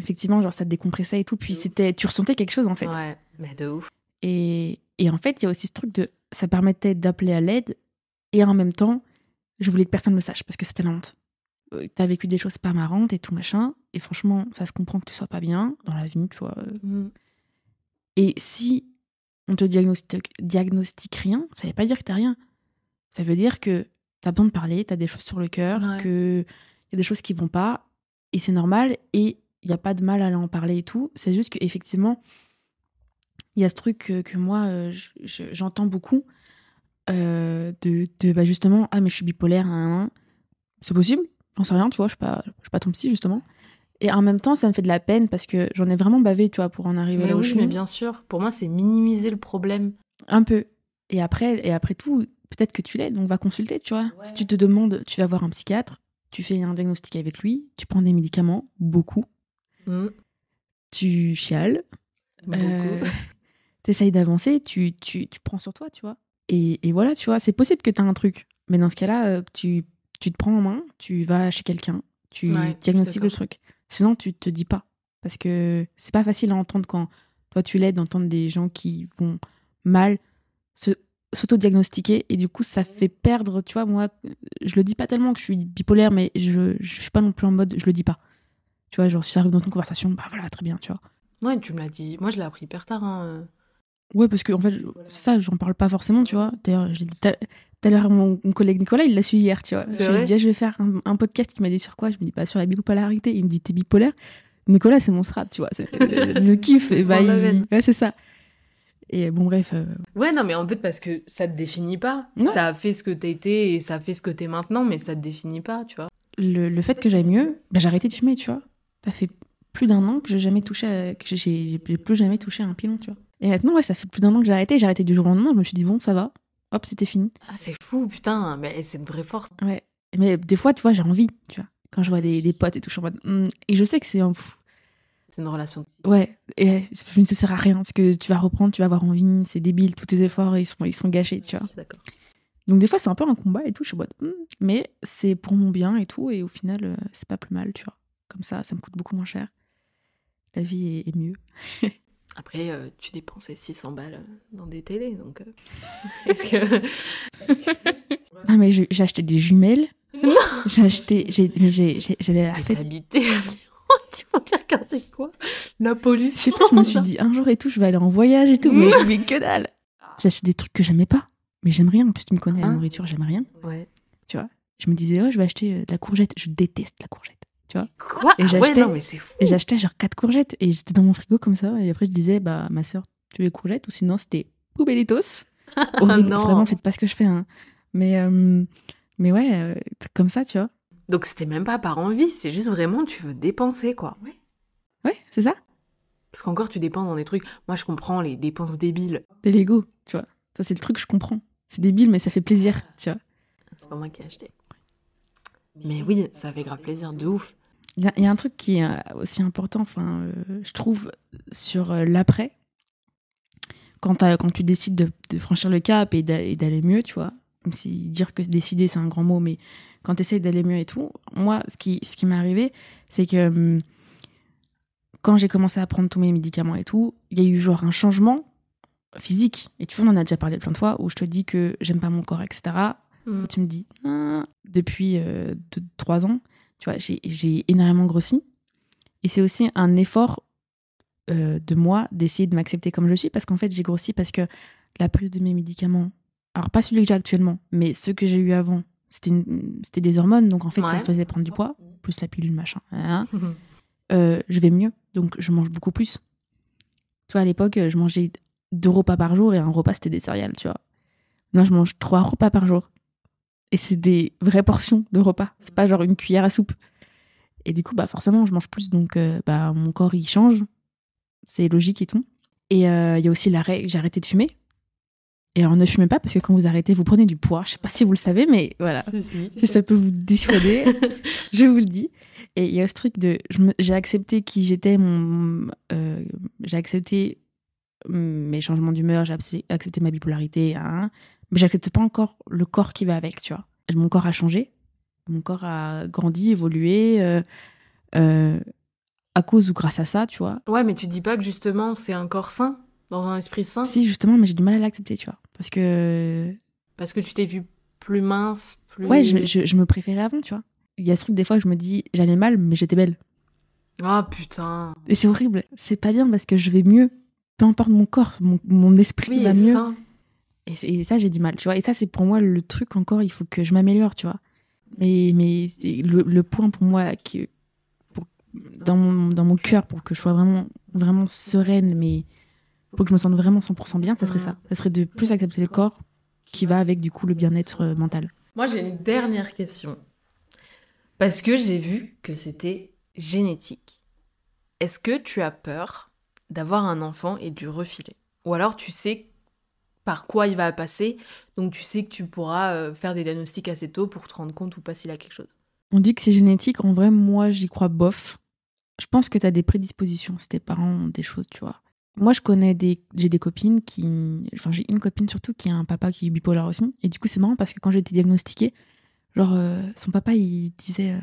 Effectivement, genre, ça te décompressait et tout, puis c'était, tu ressentais quelque chose, en fait. Ouais, mais de ouf. Et, et en fait, il y a aussi ce truc de. Ça permettait d'appeler à l'aide et en même temps, je voulais que personne ne le sache parce que c'était la honte. Euh, T'as vécu des choses pas marrantes et tout machin. Et franchement, ça se comprend que tu sois pas bien dans la vie, tu vois. euh. Et si on te diagnostique, diagnostique rien, ça veut pas dire que t'as rien. Ça veut dire que t'as besoin de parler, t'as des choses sur le cœur, Ouais. que y a des choses qui vont pas et c'est normal et il y a pas de mal à en parler et tout. C'est juste qu'effectivement, il y a ce truc que, que moi euh, je- je- j'entends beaucoup euh, de, de bah, justement ah mais je suis bipolaire hein, hein. c'est possible j'en sais rien tu vois je suis pas je suis pas ton psy justement et en même temps ça me fait de la peine parce que j'en ai vraiment bavé tu vois pour en arriver Mais là où oui, je mais suis bien sûr. Pour moi, c'est minimiser le problème. un peu et après et après tout peut-être que tu l'es donc va consulter tu vois si tu te demandes tu vas voir un psychiatre tu fais un diagnostic avec lui tu prends des médicaments beaucoup Hum, tu chiales beaucoup. Euh, <laughs> T'essayes d'avancer, tu, tu, tu prends sur toi, tu vois. Et, et voilà, tu vois, c'est possible que t'as un truc. Mais dans ce cas-là, euh, tu, tu te prends en main, tu vas chez quelqu'un, tu Ouais, je diagnostiques le truc. Sinon, tu te dis pas. Parce que c'est pas facile à entendre quand toi tu l'aides, d'entendre des gens qui vont mal s'auto-diagnostiquer et du coup ça fait perdre tu vois moi je le dis pas tellement que je suis bipolaire mais je, je suis pas non plus en mode je le dis pas tu vois genre si ça arrive dans une conversation bah voilà très bien tu vois Ouais, tu me l'as dit. Moi, je l'ai appris hyper tard. hein. Ouais, parce que en fait, c'est ça, j'en parle pas forcément, tu vois. D'ailleurs, je l'ai dit tout à l'heure à mon, mon collègue Nicolas, il l'a su hier, tu vois. Je lui ai dit, ah, je vais faire un, un podcast qui m'a dit sur quoi? Je me dis, pas sur la bipolarité. Il me dit, t'es bipolaire? Nicolas, c'est mon strap, tu vois. euh, Le kiff, et <laughs> bah, il- ouais, c'est ça. Et bon, bref, euh, Ouais, non, mais en fait, parce que ça te définit pas. Ouais. Ça a fait ce que t'as été et ça fait ce que t'es maintenant, mais ça te définit pas, tu vois. le, le fait que j'aille mieux, bah, j'ai arrêté de fumer, tu vois. Ça fait plus d'un an que j'ai jamais touché, à- que j'ai- plus jamais touché à un pilon, tu vois. Et maintenant, ouais, ça fait plus d'un an que j'ai arrêté. J'ai arrêté du jour au lendemain. Je me suis dit, bon, ça va. Hop, c'était fini. Ah, c'est fou, putain. Mais c'est une vraie force. Ouais. Mais des fois, tu vois, j'ai envie, tu vois. Quand je vois des, des potes et tout, je suis en mode. hmm. Et je sais que c'est un. C'est une relation. Ouais. Et ne ça sert à rien. Parce que tu vas reprendre, tu vas avoir envie. C'est débile. Tous tes efforts, ils sont, ils sont gâchés, tu vois. D'accord. Donc, des fois, c'est un peu un combat et tout. Je suis en mode. hmm. Mais c'est pour mon bien et tout. Et au final, euh, c'est pas plus mal, tu vois. Comme ça, ça me coûte beaucoup moins cher. La vie est, est mieux. <laughs> Après, euh, tu dépensais 600 balles euh, dans des télés, donc. euh, <laughs> Est-ce que. <laughs> Non, mais j'ai acheté des jumelles. J'ai acheté. j'ai- Mais j'ai- j'allais à <laughs> la fête. Lyon, tu vas bien regarder quoi? La Je pollution. sais pas, je me suis dit un jour et tout, je vais aller en voyage et tout, mais, mais que dalle. J'ai acheté des trucs que j'aimais pas, mais j'aime rien. En plus, tu me connais, la Hein nourriture, j'aime rien. Ouais. Je me disais, oh, je vais acheter euh, de la courgette. Je déteste la courgette. Quoi? Et Ah j'achetais- Ouais, non, mais c'est fou. Et j'achetais genre quatre courgettes et j'étais dans mon frigo comme ça. Et après, je disais, bah, ma soeur, tu veux courgettes Ou sinon, c'était poubellitos? <laughs> Horrible. non. Vraiment, faites pas ce que je fais. hein. Mais, euh, mais ouais, euh, comme ça, tu vois. Donc c'était même pas par envie, c'est juste vraiment tu veux dépenser quoi. Ouais, c'est ça. Parce qu'encore tu dépenses dans des trucs. Moi je comprends les dépenses débiles. Des Lego, tu vois. Ça, c'est le truc que je comprends. C'est débile, mais ça fait plaisir, tu vois. C'est pas moi qui ai acheté. Mais oui, ça fait grave plaisir, de ouf. Il y, a- il y a un truc qui est euh, aussi important, enfin, euh, je trouve, sur euh, l'après. Quand, tu décides de, de franchir le cap et d'a- et d'aller mieux, tu vois. Même si dire que décider, c'est un grand mot, mais quand tu essayes d'aller mieux et tout, moi, ce qui, ce qui m'est arrivé, c'est que hum, quand j'ai commencé à prendre tous mes médicaments et tout, il y a eu genre un changement physique. Et tu vois, on en a déjà parlé plein de fois, où je te dis que j'aime pas mon corps, etc. Mm. Toi, tu me dis, Ah, depuis euh, deux- trois ans, tu vois, j'ai- énormément grossi. Et c'est aussi un effort euh, de moi d'essayer de m'accepter comme je suis, parce qu'en fait, j'ai grossi parce que la prise de mes médicaments, alors pas celui que j'ai actuellement, mais ceux que j'ai eu avant, c'était des hormones, donc en fait, ça Ouais. faisait prendre du poids, plus la pilule, machin. hein. <laughs> Euh, je vais mieux, donc je mange beaucoup plus. Tu vois, à l'époque, je mangeais deux repas par jour et un repas, c'était des céréales, tu vois. Moi, je mange trois repas par jour. Et c'est des vraies portions de repas. C'est pas genre une cuillère à soupe. Et du coup, bah forcément, je mange plus, donc euh, bah, mon corps, il change. C'est logique et tout. Et euh, il y a aussi l'arrêt, j'ai arrêté de fumer. Et alors, ne fumez pas, parce que quand vous arrêtez, vous prenez du poids. Je sais pas si vous le savez, mais voilà. Si, si. Si ça peut vous dissuader, <laughs> je vous le dis. Et il y a ce truc de. J'ai accepté qui j'étais, mon. euh, j'ai accepté mes changements d'humeur, j'ai accepté- accepté ma bipolarité, hein, mais j'accepte pas encore le corps qui va avec, tu vois. Mon corps a changé, mon corps a grandi, évolué, euh, euh, à cause ou grâce à ça, tu vois. Ouais, mais tu dis pas que justement c'est un corps sain, dans un esprit sain Si, justement, mais j'ai du mal à l'accepter, tu vois. Parce que. Parce que tu t'es vu plus mince, plus. Ouais, je, je- je me préférais avant, tu vois. Il y a ce truc, des fois, je me dis, j'allais mal, mais j'étais belle. Ah putain. Et c'est horrible. C'est pas bien parce que je vais mieux. Peu importe mon corps, mon, mon esprit Oui, va mieux. sain. Et, ça, j'ai du mal, tu vois. Et ça, c'est pour moi le truc encore, il faut que je m'améliore, tu vois. Mais, mais le, le point pour moi, que, pour, dans mon, dans mon cœur, pour que je sois vraiment, vraiment sereine, mais pour que je me sente vraiment 100% bien, ça serait ça. Ça serait de plus accepter le corps qui va avec, du coup, le bien-être euh, mental. Moi, j'ai une dernière question. Parce que j'ai vu que c'était génétique. Est-ce que tu as peur d'avoir un enfant et de lui refiler? Ou alors tu sais par quoi il va passer, donc tu sais que tu pourras euh, faire des diagnostics assez tôt pour te rendre compte ou pas s'il a quelque chose. On dit que c'est génétique. En vrai, moi, j'y crois bof. Je pense que tu as des prédispositions si tes parents ont des choses, tu vois. Moi, je connais des. J'ai des copines qui. Enfin, j'ai une copine surtout qui a un papa qui est bipolaire aussi. Et du coup, c'est marrant parce que quand j'ai été diagnostiquée, genre, euh, son papa, il disait euh,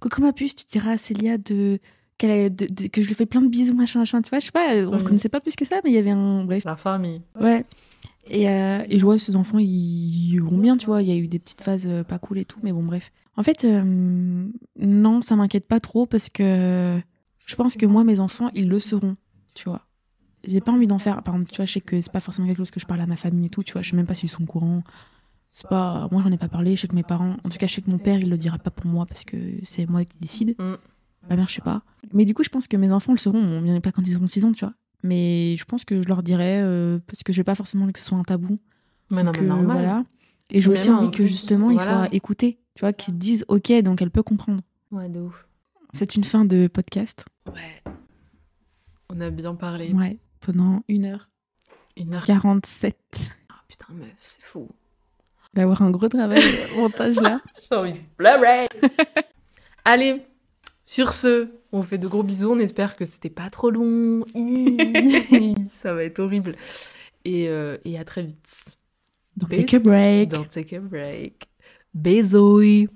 Coucou ma puce, tu diras à Célia de. que je lui fais plein de bisous, machin, machin. Tu vois, je sais pas, on se Mhm. connaissait pas plus que ça, mais il y avait un. Bref. La famille. Ouais. Et, euh, et je vois ses enfants, ils vont bien, tu vois. Il y a eu des petites phases euh, pas cool et tout, mais bon, bref. En fait, euh, non, ça m'inquiète pas trop parce que je pense que moi, mes enfants, ils le seront, tu vois. J'ai pas envie d'en faire. Par exemple, tu vois, je sais que c'est pas forcément quelque chose que je parle à ma famille et tout, tu vois. Je sais même pas s'ils sont au courant. C'est pas. Moi, j'en ai pas parlé. Je sais que mes parents. En tout cas, je sais que mon père, il le dira pas pour moi parce que c'est moi qui décide. Mm. Ma mère, je sais pas. Mais du coup, je pense que mes enfants le seront. On vient pas quand ils auront 6 ans, tu vois. Mais je pense que je leur dirai euh, parce que j'ai pas forcément envie que ce soit un tabou. Mais non, mais normal. voilà. Et j'ai aussi envie en que justement ils soient écoutés, tu vois, qu'ils se disent ok, donc elle peut comprendre. Ouais, de ouf. C'est une fin de podcast. Ouais. On a bien parlé. Ouais, pendant 1h47. Une heure. Il Ah putain, meuf, c'est fou. va y avoir un gros travail montage là. <laughs> J'ai envie de pleurer. <laughs> Allez, sur ce, on fait de gros bisous. On espère que c'était pas trop long. <laughs> Ça va être horrible. Et, euh, et à très vite. Peace. take a break. Don't take a break. Bisous.